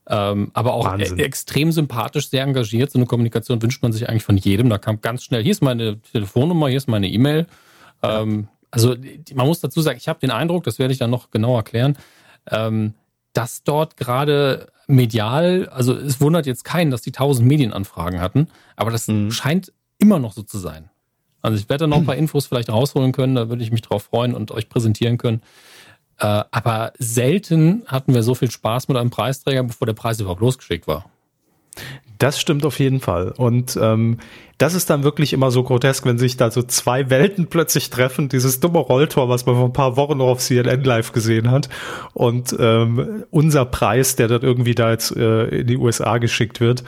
Ähm, aber auch e extrem sympathisch, sehr engagiert. So eine Kommunikation wünscht man sich eigentlich von jedem. Da kam ganz schnell, hier ist meine Telefonnummer, hier ist meine E-Mail. Ähm, also man muss dazu sagen, ich habe den Eindruck, das werde ich dann noch genau erklären, ähm, dass dort gerade medial, also es wundert jetzt keinen, dass die tausend Medienanfragen hatten, aber das mhm. scheint immer noch so zu sein. Also ich werde da noch ein paar [CLEARS THROAT] Infos vielleicht rausholen können, da würde ich mich drauf freuen und euch präsentieren können. Äh, aber selten hatten wir so viel Spaß mit einem Preisträger, bevor der Preis überhaupt losgeschickt war. Das stimmt auf jeden Fall. Und ähm, das ist dann wirklich immer so grotesk, wenn sich da so zwei Welten plötzlich treffen. Dieses dumme Rolltor, was man vor ein paar Wochen noch auf CNN Live gesehen hat. Und ähm, unser Preis, der dann irgendwie da jetzt äh, in die USA geschickt wird.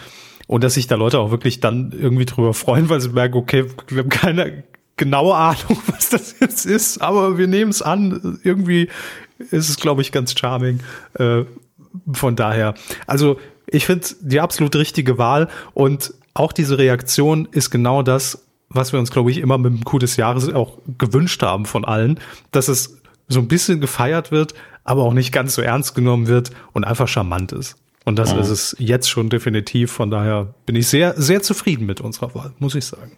Und dass sich da Leute auch wirklich dann irgendwie drüber freuen, weil sie merken, okay, wir haben keine, genaue Ahnung, [LAUGHS] was das jetzt ist, aber wir nehmen es an. Irgendwie ist es, glaube ich, ganz charming. Äh, von daher, also ich finde die absolut richtige Wahl und auch diese Reaktion ist genau das, was wir uns, glaube ich, immer mit dem Coup des Jahres auch gewünscht haben von allen, dass es so ein bisschen gefeiert wird, aber auch nicht ganz so ernst genommen wird und einfach charmant ist. Und das mhm. ist es jetzt schon definitiv. Von daher bin ich sehr, sehr zufrieden mit unserer Wahl, muss ich sagen.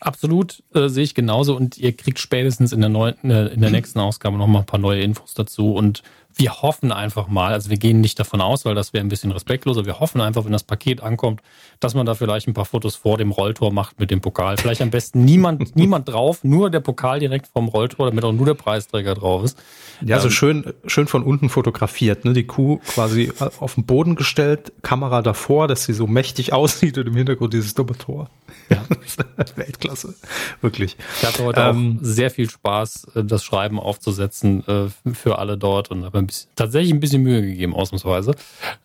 Absolut, äh, sehe ich genauso. Und ihr kriegt spätestens in der, neunten, äh, in der nächsten Ausgabe noch mal ein paar neue Infos dazu. Und wir hoffen einfach mal, also wir gehen nicht davon aus, weil das wäre ein bisschen respektloser, wir hoffen einfach, wenn das Paket ankommt, dass man da vielleicht ein paar Fotos vor dem Rolltor macht mit dem Pokal. Vielleicht am besten niemand, [LAUGHS] niemand drauf, nur der Pokal direkt vom Rolltor, damit auch nur der Preisträger drauf ist. Ja, ähm, so schön, schön von unten fotografiert, ne? Die Kuh quasi auf den Boden gestellt, Kamera davor, dass sie so mächtig [LAUGHS] aussieht und im Hintergrund dieses dumme Tor. Ja. [LAUGHS] Weltklasse. Wirklich. Ich hatte heute ähm, auch sehr viel Spaß, äh, das Schreiben aufzusetzen äh, für alle dort und habe ein bisschen, tatsächlich ein bisschen Mühe gegeben, ausnahmsweise.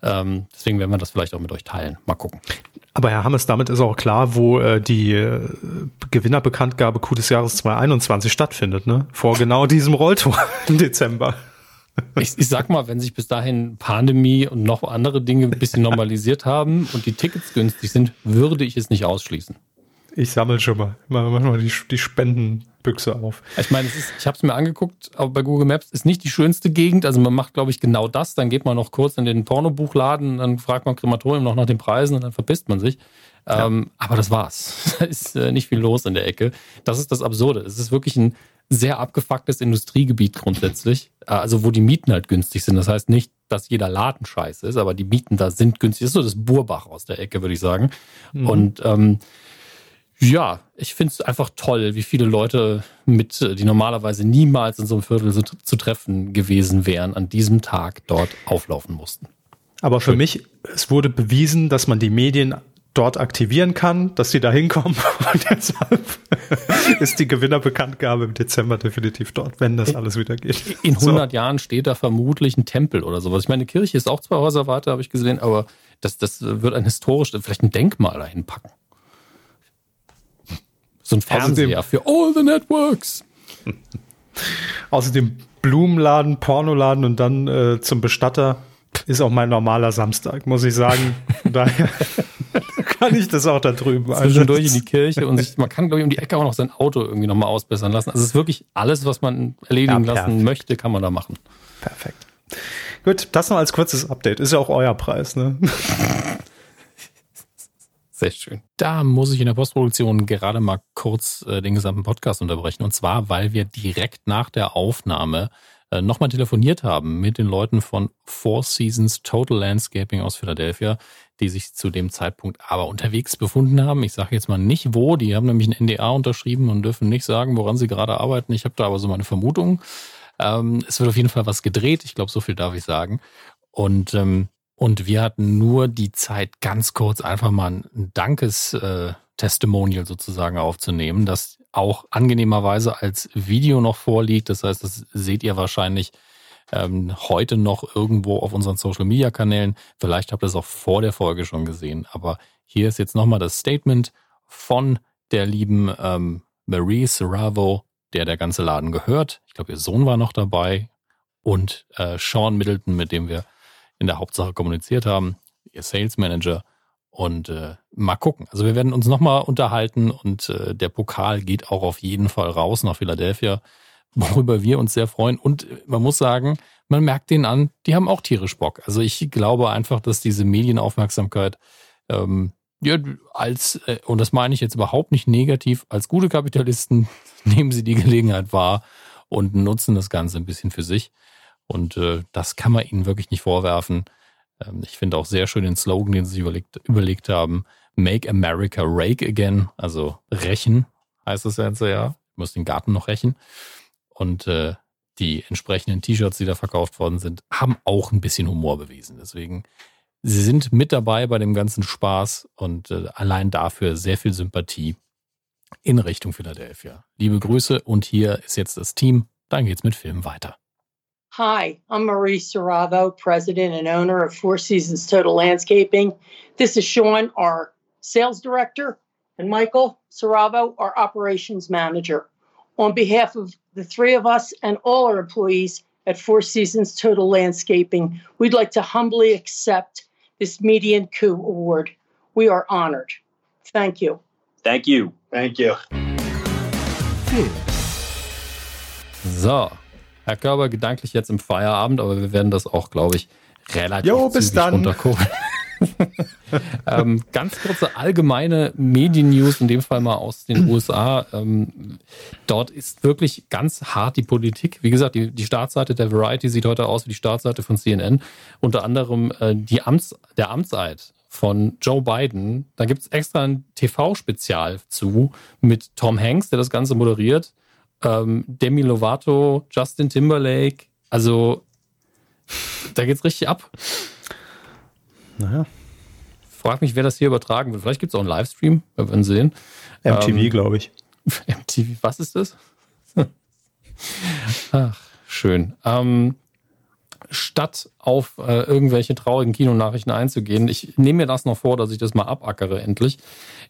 Ähm, deswegen werden wir das vielleicht auch mit euch teilen. Mal gucken. Aber Herr Hammes, damit ist auch klar, wo äh, die äh, Gewinnerbekanntgabe Q des Jahres 2021 stattfindet, ne? Vor genau [LAUGHS] diesem Rolltor im Dezember. Ich, ich sag mal, wenn sich bis dahin Pandemie und noch andere Dinge ein bisschen normalisiert haben und die Tickets günstig sind, würde ich es nicht ausschließen. Ich sammle schon mal. Mach mal die, die Spendenbüchse auf. Ich meine, ist, ich habe es mir angeguckt, aber bei Google Maps ist nicht die schönste Gegend. Also man macht, glaube ich, genau das. Dann geht man noch kurz in den Pornobuchladen, dann fragt man Krematorium noch nach den Preisen und dann verpisst man sich. Ja. Ähm, aber das war's. [LAUGHS] Da ist äh, nicht viel los in der Ecke. Das ist das Absurde. Es ist wirklich ein sehr abgefucktes Industriegebiet grundsätzlich. Äh, also wo die Mieten halt günstig sind. Das heißt nicht, dass jeder Laden scheiße ist, aber die Mieten da sind günstig. Das ist so das Burbach aus der Ecke, würde ich sagen. Mhm. Und ähm, ja, ich finde es einfach toll, wie viele Leute mit, die normalerweise niemals in so einem Viertel zu treffen gewesen wären, an diesem Tag dort auflaufen mussten. Aber für Schön. mich, es wurde bewiesen, dass man die Medien dort aktivieren kann, dass sie da hinkommen. [LAUGHS] Und deshalb ist die Gewinnerbekanntgabe im Dezember definitiv dort, wenn das alles wieder geht. In 100 so. Jahren steht da vermutlich ein Tempel oder sowas. Ich meine, die Kirche ist auch zwei Häuser weiter, habe ich gesehen, aber das, das wird ein historisch, vielleicht ein Denkmal dahin packen. So ein Fernseher Außerdem, für all the networks. [LAUGHS] Außerdem Blumenladen, Pornoladen und dann äh, zum Bestatter ist auch mein normaler Samstag, muss ich sagen. [LAUGHS] Daher [LAUGHS] kann ich das auch da drüben. Zwischendurch in die Kirche und sich, man kann, glaube ich, um die Ecke auch noch sein Auto irgendwie nochmal ausbessern lassen. Also es ist wirklich alles, was man erledigen ja, lassen möchte, kann man da machen. Perfekt. Gut, das noch als kurzes Update. Ist ja auch euer Preis, ne? Sehr schön. Da muss ich in der Postproduktion gerade mal kurz äh, den gesamten Podcast unterbrechen. Und zwar, weil wir direkt nach der Aufnahme äh, nochmal telefoniert haben mit den Leuten von Four Seasons Total Landscaping aus Philadelphia, die sich zu dem Zeitpunkt aber unterwegs befunden haben. Ich sage jetzt mal nicht wo, die haben nämlich ein NDA unterschrieben und dürfen nicht sagen, woran sie gerade arbeiten. Ich habe da aber so meine Vermutung. Ähm, es wird auf jeden Fall was gedreht, ich glaube, so viel darf ich sagen. Und, ähm, und wir hatten nur die Zeit, ganz kurz einfach mal ein Dankes-Testimonial äh, sozusagen aufzunehmen, das auch angenehmerweise als Video noch vorliegt. Das heißt, das seht ihr wahrscheinlich ähm, heute noch irgendwo auf unseren Social Media Kanälen. Vielleicht habt ihr es auch vor der Folge schon gesehen. Aber hier ist jetzt nochmal das Statement von der lieben ähm, Marie Serravo, der der ganze Laden gehört. Ich glaube, ihr Sohn war noch dabei und äh, Sean Middleton, mit dem wir in der Hauptsache kommuniziert haben, ihr Sales Manager. Und äh, mal gucken. Also wir werden uns nochmal unterhalten und äh, der Pokal geht auch auf jeden Fall raus nach Philadelphia worüber wir uns sehr freuen. Und man muss sagen, man merkt denen an, die haben auch tierisch Bock. Also ich glaube einfach, dass diese Medienaufmerksamkeit ähm, ja, als, äh, und das meine ich jetzt überhaupt nicht negativ, als gute Kapitalisten [LAUGHS] nehmen sie die Gelegenheit wahr und nutzen das Ganze ein bisschen für sich. Und äh, das kann man ihnen wirklich nicht vorwerfen. Ähm, ich finde auch sehr schön den Slogan, den sie überlegt, überlegt haben. Make America Rake Again, also rächen, heißt das jetzt ja. Ich muss den Garten noch rächen. Und äh, die entsprechenden T-Shirts, die da verkauft worden sind, haben auch ein bisschen Humor bewiesen. Deswegen, sie sind mit dabei bei dem ganzen Spaß und äh, allein dafür sehr viel Sympathie in Richtung Philadelphia. Liebe Grüße und hier ist jetzt das Team. Dann geht's mit Film weiter. Hi, I'm Marie Serravo, president and owner of Four Seasons Total Landscaping. This is Sean, our sales director, and Michael Serravo, our operations manager. On behalf of the three of us and all our employees at Four Seasons Total Landscaping, we'd like to humbly accept this Median Coup Award. We are honored. Thank you. Thank you. Thank you. So, Herr Körber, gedanklich jetzt im Feierabend, aber wir werden das auch, glaube ich, relativ jo, bis dann. runtergucken. [LAUGHS] ähm, ganz kurze allgemeine Medien-News, in dem Fall mal aus den [CLEARS THROAT] USA. Ähm, dort ist wirklich ganz hart die Politik. Wie gesagt, die, die Startseite der Variety sieht heute aus wie die Startseite von CNN. Unter anderem äh, die Amts, der Amtseid von Joe Biden. Da gibt es extra ein TV-Spezial zu mit Tom Hanks, der das Ganze moderiert. Ähm, Demi Lovato, Justin Timberlake. Also, da geht's richtig ab. Naja. Frag mich, wer das hier übertragen wird. Vielleicht gibt es auch einen Livestream, wir werden sehen. MTV, ähm, glaube ich. [LAUGHS] MTV, was ist das? [LAUGHS] Ach, schön. Ähm, statt auf äh, irgendwelche traurigen Kinonachrichten einzugehen, ich nehme mir das noch vor, dass ich das mal abackere endlich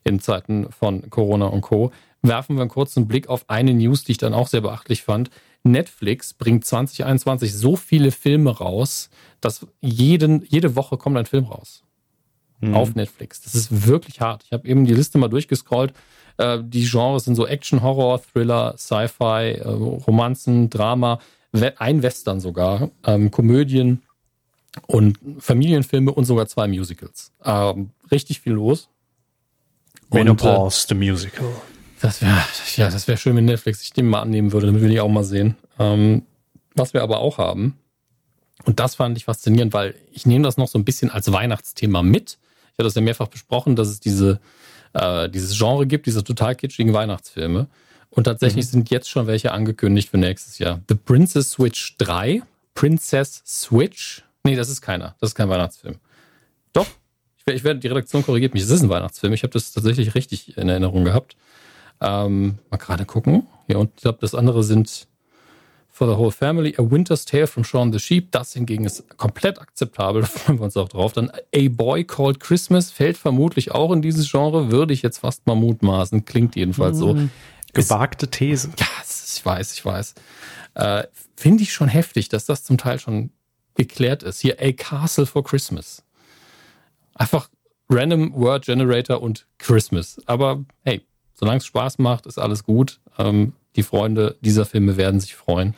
in Zeiten von Corona und Co. Werfen wir einen kurzen Blick auf eine News, die ich dann auch sehr beachtlich fand. Netflix bringt 2021 so viele Filme raus, dass jeden, jede Woche kommt ein Film raus. mhm. auf Netflix. Das ist wirklich hart. Ich habe eben die Liste mal durchgescrollt. Äh, die Genres sind so Action, Horror, Thriller, Sci-Fi, äh, Romanzen, Drama, ein Western sogar, ähm, Komödien und Familienfilme und sogar zwei Musicals. Ähm, richtig viel los. Menopause, the Musical. Das wäre, ja, das wäre schön, wenn Netflix sich den mal annehmen würde, damit will ich auch mal sehen. Ähm, was wir aber auch haben, und das fand ich faszinierend, weil ich nehme das noch so ein bisschen als Weihnachtsthema mit. Ich hatte das ja mehrfach besprochen, dass es diese, äh, dieses Genre gibt, diese total kitschigen Weihnachtsfilme. Und tatsächlich mhm. sind jetzt schon welche angekündigt für nächstes Jahr. The Princess Switch 3, Princess Switch. Nee, das ist keiner. Das ist kein Weihnachtsfilm. Doch, ich, ich werde, die Redaktion korrigiert mich. Es ist ein Weihnachtsfilm. Ich habe das tatsächlich richtig in Erinnerung gehabt. Ähm, mal gerade gucken. Ja, und ich glaube, das andere sind For the Whole Family, A Winter's Tale from Shaun the Sheep. Das hingegen ist komplett akzeptabel. Da [LAUGHS] freuen wir uns auch drauf. Dann A Boy Called Christmas fällt vermutlich auch in dieses Genre. Würde ich jetzt fast mal mutmaßen. Klingt jedenfalls so. Mhm. Gewagte These. [LAUGHS] Ja, ich weiß, ich weiß. Äh, Finde ich schon heftig, dass das zum Teil schon geklärt ist. Hier A Castle for Christmas. Einfach Random Word Generator und Christmas. Aber hey, solange es Spaß macht, ist alles gut. Ähm, die Freunde dieser Filme werden sich freuen.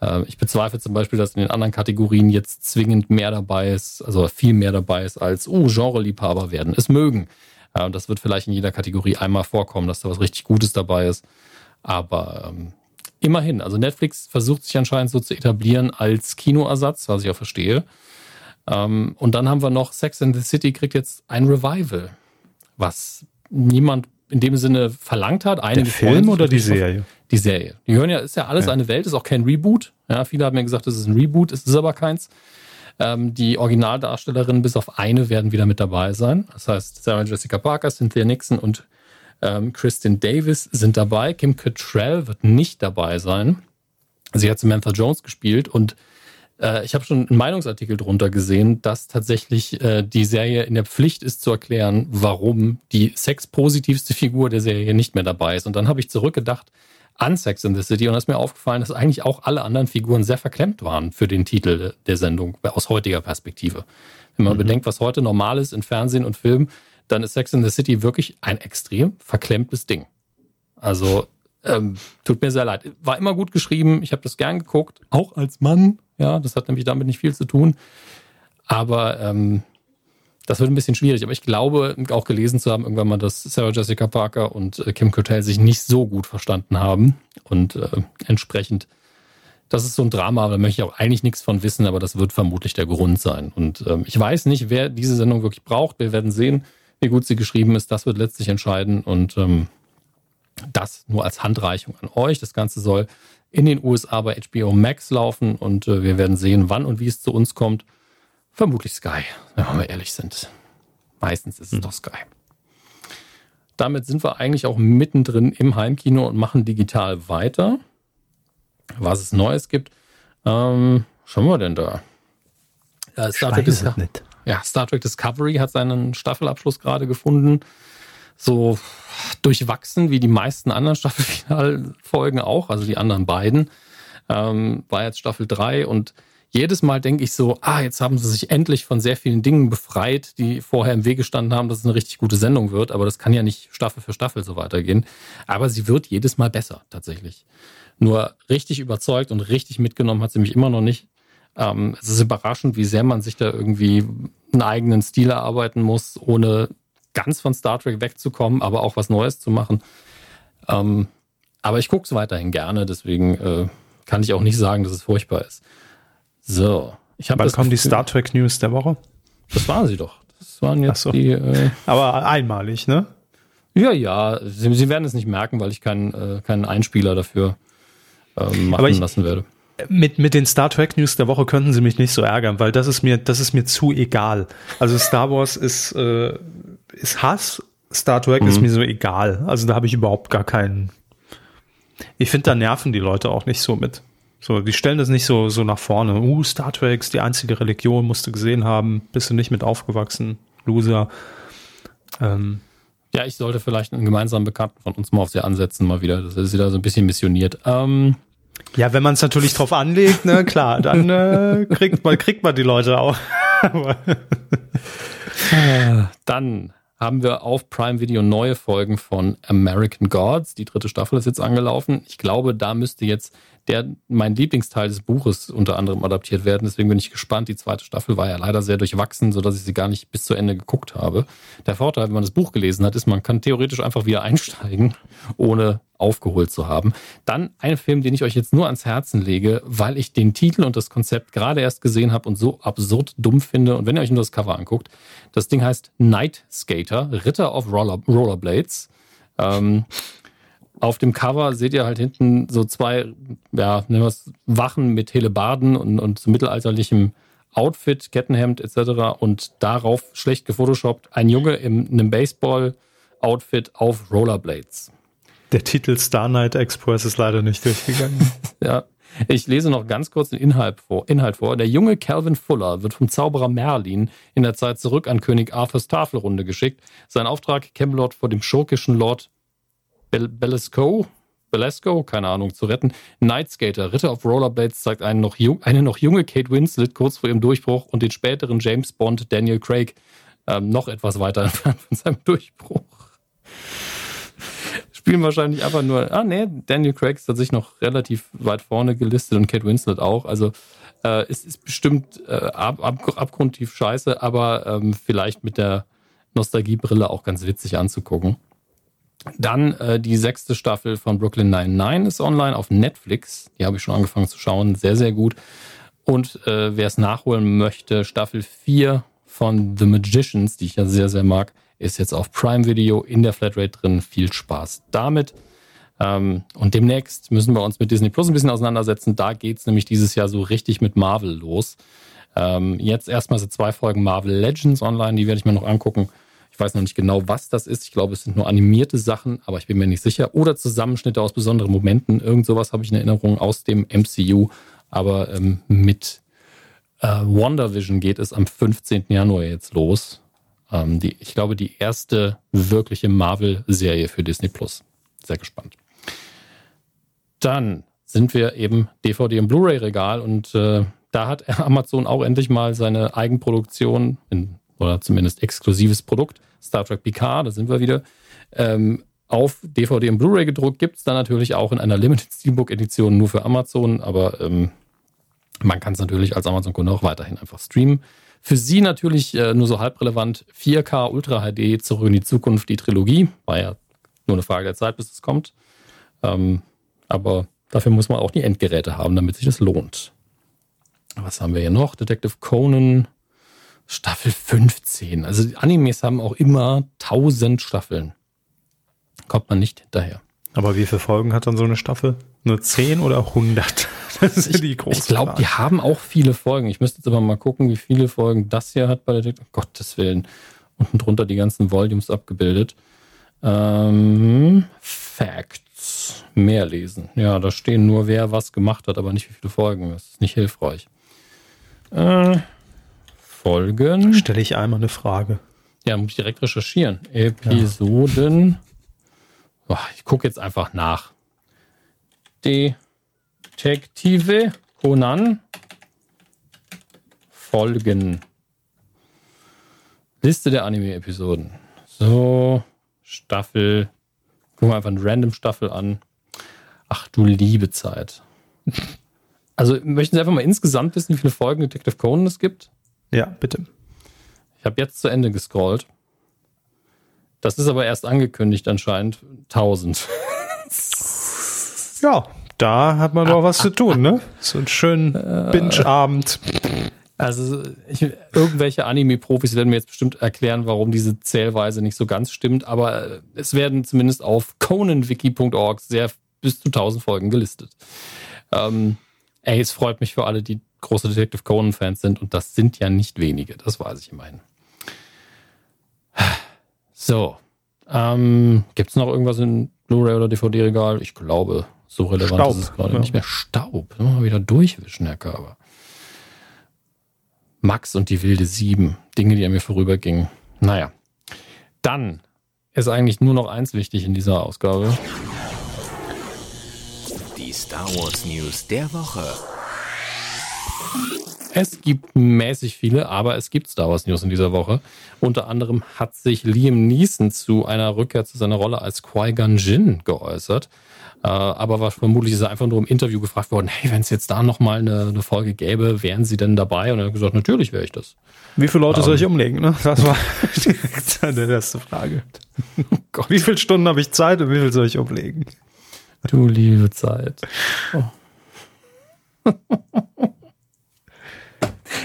Äh, ich bezweifle zum Beispiel, dass in den anderen Kategorien jetzt zwingend mehr dabei ist, also viel mehr dabei ist, als, oh, Genre-Liebhaber werden es mögen. Äh, das wird vielleicht in jeder Kategorie einmal vorkommen, dass da was richtig Gutes dabei ist. Aber ähm, immerhin, also Netflix versucht sich anscheinend so zu etablieren als Kinoersatz, was ich auch verstehe. Ähm, und dann haben wir noch Sex and the City kriegt jetzt ein Revival, was niemand in dem Sinne verlangt hat. Einige Der Film oder die Serie? Die Serie. Die hören ja, ist ja alles ja. eine Welt, ist auch kein Reboot. Ja, viele haben ja gesagt, es ist ein Reboot, es ist aber keins. Ähm, die Originaldarstellerinnen bis auf eine werden wieder mit dabei sein. Das heißt, Sarah Jessica Parker, Cynthia Nixon und ähm, Kristen Davis sind dabei. Kim Cattrall wird nicht dabei sein. Sie hat Samantha Jones gespielt und äh, ich habe schon einen Meinungsartikel drunter gesehen, dass tatsächlich äh, die Serie in der Pflicht ist zu erklären, warum die sexpositivste Figur der Serie nicht mehr dabei ist. Und dann habe ich zurückgedacht an Sex in the City und es ist mir aufgefallen, dass eigentlich auch alle anderen Figuren sehr verklemmt waren für den Titel der Sendung aus heutiger Perspektive. Wenn man mhm. bedenkt, was heute normal ist in Fernsehen und Film, dann ist Sex in the City wirklich ein extrem verklemmtes Ding. Also ähm, tut mir sehr leid. War immer gut geschrieben. Ich habe das gern geguckt, auch als Mann. Ja, das hat nämlich damit nicht viel zu tun. Aber ähm, das wird ein bisschen schwierig. Aber ich glaube, auch gelesen zu haben, irgendwann mal, dass Sarah Jessica Parker und äh, Kim Cotel sich nicht so gut verstanden haben. Und äh, entsprechend, das ist so ein Drama, da möchte ich auch eigentlich nichts von wissen, aber das wird vermutlich der Grund sein. Und ähm, ich weiß nicht, wer diese Sendung wirklich braucht. Wir werden sehen, wie gut sie geschrieben ist. Das wird letztlich entscheiden. Und ähm, das nur als Handreichung an euch. Das Ganze soll in den USA bei HBO Max laufen und äh, wir werden sehen, wann und wie es zu uns kommt. Vermutlich Sky, wenn wir ehrlich sind. Meistens ist es hm. doch Sky. Damit sind wir eigentlich auch mittendrin im Heimkino und machen digital weiter. Was es Neues gibt. Ähm, schauen wir denn da? Äh, Star, Trek ja, Star Trek Discovery hat seinen Staffelabschluss gerade gefunden so durchwachsen wie die meisten anderen [LAUGHS] Staffelfinalfolgen auch, also die anderen beiden. Ähm, war jetzt Staffel 3 und jedes Mal denke ich so, ah, jetzt haben sie sich endlich von sehr vielen Dingen befreit, die vorher im Wege standen haben, dass es eine richtig gute Sendung wird. Aber das kann ja nicht Staffel für Staffel so weitergehen. Aber sie wird jedes Mal besser, tatsächlich. Nur richtig überzeugt und richtig mitgenommen hat sie mich immer noch nicht. Ähm, es ist überraschend, wie sehr man sich da irgendwie einen eigenen Stil erarbeiten muss, ohne ganz von Star Trek wegzukommen, aber auch was Neues zu machen. Ähm, aber ich gucke es weiterhin gerne, deswegen äh, kann ich auch nicht sagen, dass es furchtbar ist. So. Ich Wann kommen die Star Trek News der Woche? Das waren sie doch. Das waren jetzt so. die. Äh, [LAUGHS] aber einmalig, ne? Ja, ja. Sie, sie, werden es nicht merken, weil ich keinen, äh, keinen Einspieler dafür ähm, machen ich, lassen werde mit, mit den Star Trek News der Woche könnten sie mich nicht so ärgern, weil das ist mir, das ist mir zu egal. Also Star Wars ist, äh, ist Hass, Star Trek mhm. ist mir so egal. Also da habe ich überhaupt gar keinen. Ich finde, da nerven die Leute auch nicht so mit. So, die stellen das nicht so, so nach vorne. Uh, Star Trek ist die einzige Religion, musst du gesehen haben, bist du nicht mit aufgewachsen, Loser. Ähm, ja, ich sollte vielleicht einen gemeinsamen Bekannten von uns mal auf sie ansetzen, mal wieder. Das ist wieder so ein bisschen missioniert. Ähm, ja, wenn man es natürlich drauf anlegt, ne, klar, dann äh, kriegt man kriegt man die Leute auch. [LAUGHS] Dann haben wir auf Prime Video neue Folgen von American Gods. Die dritte Staffel ist jetzt angelaufen. Ich glaube, da müsste jetzt der mein Lieblingsteil des Buches unter anderem adaptiert werden. Deswegen bin ich gespannt. Die zweite Staffel war ja leider sehr durchwachsen, sodass ich sie gar nicht bis zu Ende geguckt habe. Der Vorteil, wenn man das Buch gelesen hat, ist, man kann theoretisch einfach wieder einsteigen, ohne aufgeholt zu haben. Dann ein Film, den ich euch jetzt nur ans Herzen lege, weil ich den Titel und das Konzept gerade erst gesehen habe und so absurd dumm finde. Und wenn ihr euch nur das Cover anguckt, das Ding heißt Night Skater, Ritter of Roller, Rollerblades. Ähm, auf dem Cover seht ihr halt hinten so zwei, ja, nehmen wir es, Wachen mit Helebarden und, und so mittelalterlichem Outfit, Kettenhemd etc. Und darauf schlecht gefotoshoppt ein Junge in einem Baseball-Outfit auf Rollerblades. Der Titel Star Night Express ist leider nicht durchgegangen. [LAUGHS] ja. Ich lese noch ganz kurz den Inhalt vor. Inhalt vor. Der junge Calvin Fuller wird vom Zauberer Merlin in der Zeit zurück an König Arthurs Tafelrunde geschickt. Sein Auftrag, Camelot vor dem schurkischen Lord Belasco, Belasco, keine Ahnung, zu retten. Nightskater, Ritter of Rollerblades, zeigt einen noch jung, eine noch junge Kate Winslet kurz vor ihrem Durchbruch und den späteren James Bond Daniel Craig ähm, noch etwas weiter [LAUGHS] entfernt von seinem Durchbruch. Spielen wahrscheinlich einfach nur, ah nee, Daniel Craig ist tatsächlich noch relativ weit vorne gelistet und Kate Winslet auch. Also äh, es ist bestimmt äh, ab, ab, abgrundtief scheiße, aber ähm, vielleicht mit der Nostalgiebrille auch ganz witzig anzugucken. Dann äh, die sechste Staffel von Brooklyn 99 ist online auf Netflix. Die habe ich schon angefangen zu schauen. Sehr, sehr gut. Und äh, wer es nachholen möchte, Staffel 4 von The Magicians, die ich ja sehr, sehr mag, ist jetzt auf Prime Video in der Flatrate drin. Viel Spaß damit. Ähm, und demnächst müssen wir uns mit Disney Plus ein bisschen auseinandersetzen. Da geht es nämlich dieses Jahr so richtig mit Marvel los. Ähm, jetzt erstmal sind zwei Folgen Marvel Legends online, die werde ich mir noch angucken. Ich weiß noch nicht genau, was das ist. Ich glaube, es sind nur animierte Sachen, aber ich bin mir nicht sicher. Oder Zusammenschnitte aus besonderen Momenten. Irgend sowas habe ich in Erinnerung aus dem MCU. Aber ähm, mit äh, WandaVision geht es am 15. Januar jetzt los. Ähm, die, ich glaube, die erste wirkliche Marvel-Serie für Disney Plus. Sehr gespannt. Dann sind wir eben DVD- und Blu-ray-Regal und äh, da hat [LAUGHS] Amazon auch endlich mal seine Eigenproduktion in oder zumindest exklusives Produkt, Star Trek Picard, da sind wir wieder, ähm, auf DVD und Blu-ray gedruckt. Gibt es dann natürlich auch in einer Limited Steelbook Edition nur für Amazon, aber ähm, man kann es natürlich als Amazon-Kunde auch weiterhin einfach streamen. Für Sie natürlich äh, nur so halb relevant 4K Ultra HD zurück in die Zukunft, die Trilogie. War ja nur eine Frage der Zeit, bis es kommt. Ähm, aber dafür muss man auch die Endgeräte haben, damit sich das lohnt. Was haben wir hier noch? Detective Conan, Staffel 15. Also die Animes haben auch immer 1000 Staffeln. Kommt man nicht hinterher. Aber wie viele Folgen hat dann so eine Staffel? Nur 10 oder 100? [LAUGHS] Das ist ich, die große Ich glaube, die haben auch viele Folgen. Ich müsste jetzt aber mal gucken, wie viele Folgen das hier hat bei der Detektiv. Gottes Willen. Unten drunter die ganzen Volumes abgebildet. Ähm, Facts. Mehr lesen. Ja, da stehen nur, wer was gemacht hat, aber nicht wie viele Folgen. Das ist nicht hilfreich. Äh, Folgen. Stelle ich einmal eine Frage. Ja, muss ich direkt recherchieren. Episoden. Ja. Oh, ich gucke jetzt einfach nach. Detektive Conan. Folgen. Liste der Anime-Episoden. So, Staffel. Gucken wir einfach eine random Staffel an. Ach du liebe Zeit. [LAUGHS] Also möchten Sie einfach mal insgesamt wissen, wie viele Folgen Detective Conan es gibt? Ja, bitte. Ich habe jetzt zu Ende gescrollt. Das ist aber erst angekündigt anscheinend. 1000. ja, da hat man doch was zu tun, ne? So einen schönen Binge-Abend. Also ich, irgendwelche Anime-Profis werden mir jetzt bestimmt erklären, warum diese Zählweise nicht so ganz stimmt, aber es werden zumindest auf conanwiki.org sehr bis zu 1000 Folgen gelistet. Ähm, ey, es freut mich für alle, die große Detective Conan-Fans sind und das sind ja nicht wenige, das weiß ich immerhin. So, ähm, gibt es noch irgendwas in Blu-ray oder DVD-Regal? Ich glaube, so relevant Staub, ist es gerade ja. nicht mehr. Staub, mal wieder durchwischen, Herr Körber. Max und die wilde Sieben, Dinge, die an mir vorübergingen. Naja, dann ist eigentlich nur noch eins wichtig in dieser Ausgabe. Die Star Wars News der Woche. Es gibt mäßig viele, aber es gibt Star Wars News in dieser Woche. Unter anderem hat sich Liam Neeson zu einer Rückkehr zu seiner Rolle als Qui-Gon Jinn geäußert. Äh, aber war vermutlich ist er einfach nur im Interview gefragt worden, hey, wenn es jetzt da nochmal eine, eine Folge gäbe, wären Sie denn dabei? Und er hat gesagt, natürlich wäre ich das. Wie viele Leute um, soll ich ähm. umlegen? Ne? Das war [LAUGHS] die erste Frage. Oh wie viele Stunden habe ich Zeit und wie viel soll ich umlegen? Du liebe Zeit. Oh. [LAUGHS]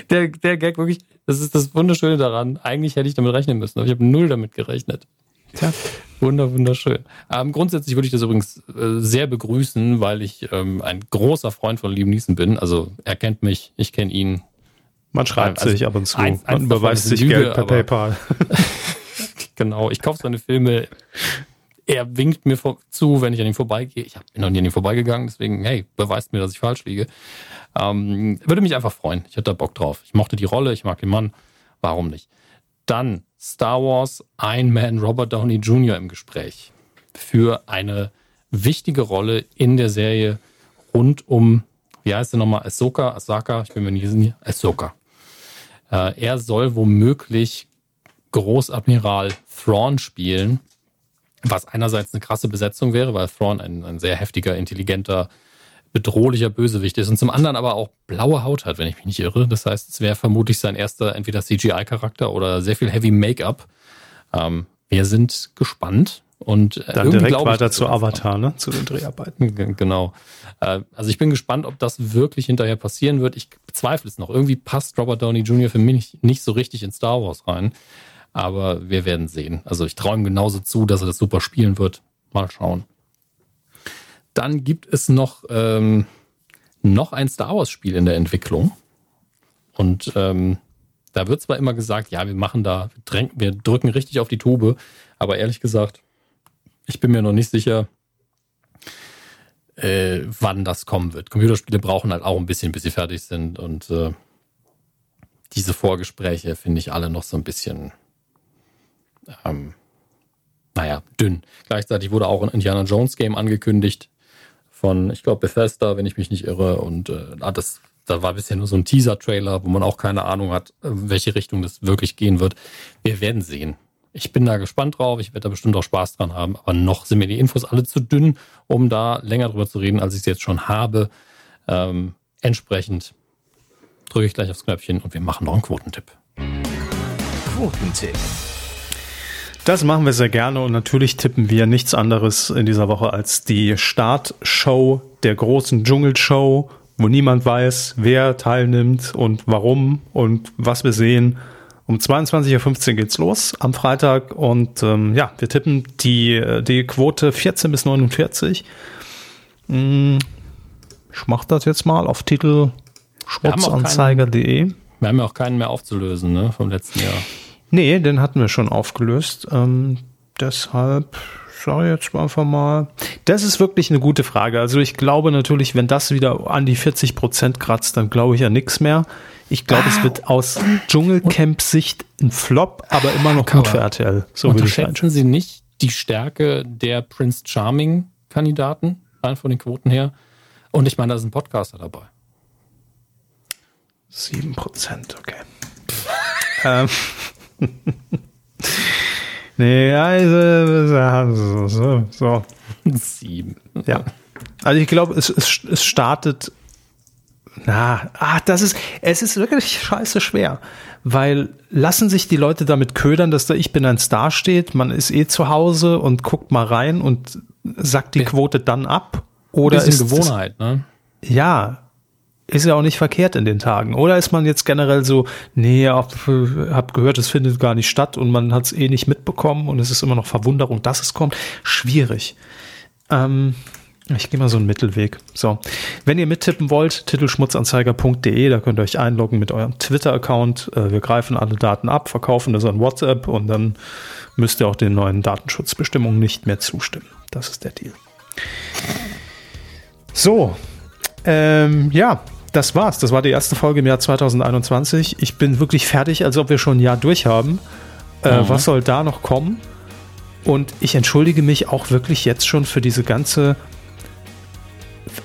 der, der Gag wirklich, das ist das Wunderschöne daran. Eigentlich hätte ich damit rechnen müssen, aber ich habe null damit gerechnet. Tja, wunder, wunderschön. Ähm, grundsätzlich würde ich das übrigens äh, sehr begrüßen, weil ich ähm, ein großer Freund von Liam Neeson bin. Also er kennt mich, ich kenne ihn. Man schreibt also, sich ab und zu. Ein, Man überweist sich Lüge, Geld per PayPal. [LAUGHS] genau, ich kaufe seine Filme. Er winkt mir vor, zu, wenn ich an ihm vorbeigehe. Ich bin noch nie an ihm vorbeigegangen, deswegen, hey, beweist mir, dass ich falsch liege. Ähm, würde mich einfach freuen. Ich hätte da Bock drauf. Ich mochte die Rolle, ich mag den Mann. Warum nicht? Dann Star Wars Iron Man Robert Downey Jr. im Gespräch für eine wichtige Rolle in der Serie rund um, wie heißt er nochmal, Ahsoka, Asaka, ich bin mir nicht sicher, Ahsoka. Äh, er soll womöglich Großadmiral Thrawn spielen, was einerseits eine krasse Besetzung wäre, weil Thrawn ein, ein sehr heftiger, intelligenter bedrohlicher Bösewicht ist und zum anderen aber auch blaue Haut hat, wenn ich mich nicht irre. Das heißt, es wäre vermutlich sein erster entweder CGI-Charakter oder sehr viel Heavy Make-up. Ähm, wir sind gespannt und äh, dann direkt weiter zu Avatar, ne? Zu den Dreharbeiten. Genau. Äh, also ich bin gespannt, ob das wirklich hinterher passieren wird. Ich bezweifle es noch. Irgendwie passt Robert Downey Jr. für mich nicht so richtig in Star Wars rein. Aber wir werden sehen. Also ich traue ihm genauso zu, dass er das super spielen wird. Mal schauen. Dann gibt es noch, ähm, noch ein Star Wars-Spiel in der Entwicklung. Und ähm, da wird zwar immer gesagt, ja, wir machen da, wir drücken richtig auf die Tube, aber ehrlich gesagt, ich bin mir noch nicht sicher, äh, wann das kommen wird. Computerspiele brauchen halt auch ein bisschen, bis sie fertig sind. Und äh, diese Vorgespräche finde ich alle noch so ein bisschen, ähm, naja, dünn. Gleichzeitig wurde auch ein Indiana Jones Game angekündigt von, ich glaube, Bethesda, wenn ich mich nicht irre. Und äh, ah, das, da war bisher nur so ein Teaser-Trailer, wo man auch keine Ahnung hat, äh, welche Richtung das wirklich gehen wird. Wir werden sehen. Ich bin da gespannt drauf. Ich werde da bestimmt auch Spaß dran haben. Aber noch sind mir die Infos alle zu dünn, um da länger drüber zu reden, als ich es jetzt schon habe. Ähm, entsprechend drücke ich gleich aufs Knöpfchen und wir machen noch einen Quotentipp. Quotentipp. Das machen wir sehr gerne und natürlich tippen wir nichts anderes in dieser Woche als die Startshow der großen Dschungelshow, wo niemand weiß, wer teilnimmt und warum und was wir sehen. Um 22.15 Uhr geht's los am Freitag und ähm, ja, wir tippen die, die Quote 14 bis 49. Hm, ich mach das jetzt mal auf Titel schmutzanzeiger.de. Wir haben ja auch keinen mehr aufzulösen, ne, vom letzten Jahr. Nee, den hatten wir schon aufgelöst. Ähm, deshalb sage jetzt einfach mal. Das ist wirklich eine gute Frage. Also ich glaube natürlich, wenn das wieder an die 40 Prozent kratzt, dann glaube ich ja nichts mehr. Ich glaube, ah, es wird aus Dschungelcamp-Sicht ein Flop, aber immer noch gut für RTL. So Unterschätzen Sie nicht die Stärke der Prince Charming-Kandidaten, rein von den Quoten her. Und ich meine, da ist ein Podcaster dabei. 7 Prozent, okay. [LAUGHS] ähm. [LAUGHS] nee, also, so, so. Sieben. Ja. Also ich glaube, es, es, es startet. Na, ah, das ist, es ist wirklich scheiße schwer. Weil lassen sich die Leute damit ködern, dass da Ich bin ein Star steht, man ist eh zu Hause und guckt mal rein und sagt die Quote dann ab? Oder ist Gewohnheit, ne? Ja, ist ja auch nicht verkehrt in den Tagen. Oder ist man jetzt generell so, nee, hab, gehört, es findet gar nicht statt und man hat es eh nicht mitbekommen und es ist immer noch Verwunderung, dass es kommt. Schwierig. Ähm, ich gehe mal so einen Mittelweg. So, wenn ihr mittippen wollt, titelschmutzanzeiger.de, da könnt ihr euch einloggen mit eurem Twitter-Account. Äh, wir greifen alle Daten ab, verkaufen das an WhatsApp und dann müsst ihr auch den neuen Datenschutzbestimmungen nicht mehr zustimmen. Das ist der Deal. So, ähm, ja, das war's. Das war die erste Folge im Jahr 2021. Ich bin wirklich fertig, als ob wir schon ein Jahr durch haben. Äh, mhm. Was soll da noch kommen? Und ich entschuldige mich auch wirklich jetzt schon für diese ganze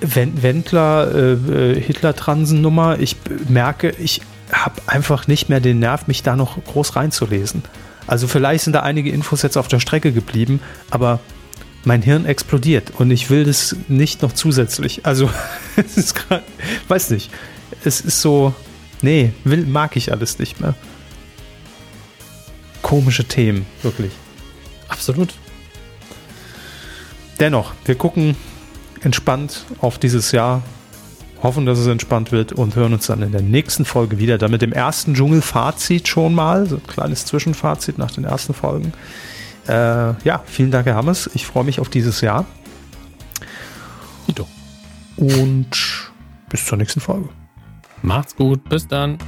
Wendler, äh, Hitler-Transen-Nummer. Ich merke, ich habe einfach nicht mehr den Nerv, mich da noch groß reinzulesen. Also vielleicht sind da einige Infos jetzt auf der Strecke geblieben, aber mein Hirn explodiert und ich will das nicht noch zusätzlich. Also [LAUGHS] es ist gerade, weiß nicht, es ist so, nee, will, mag ich alles nicht mehr. Komische Themen, wirklich. Absolut. Dennoch, wir gucken entspannt auf dieses Jahr, hoffen, dass es entspannt wird und hören uns dann in der nächsten Folge wieder. Dann mit dem ersten Dschungel-Fazit schon mal, so ein kleines Zwischenfazit nach den ersten Folgen. Äh, ja, vielen Dank, Herr Hammers. Ich freue mich auf dieses Jahr. Und bis zur nächsten Folge. Macht's gut, bis dann.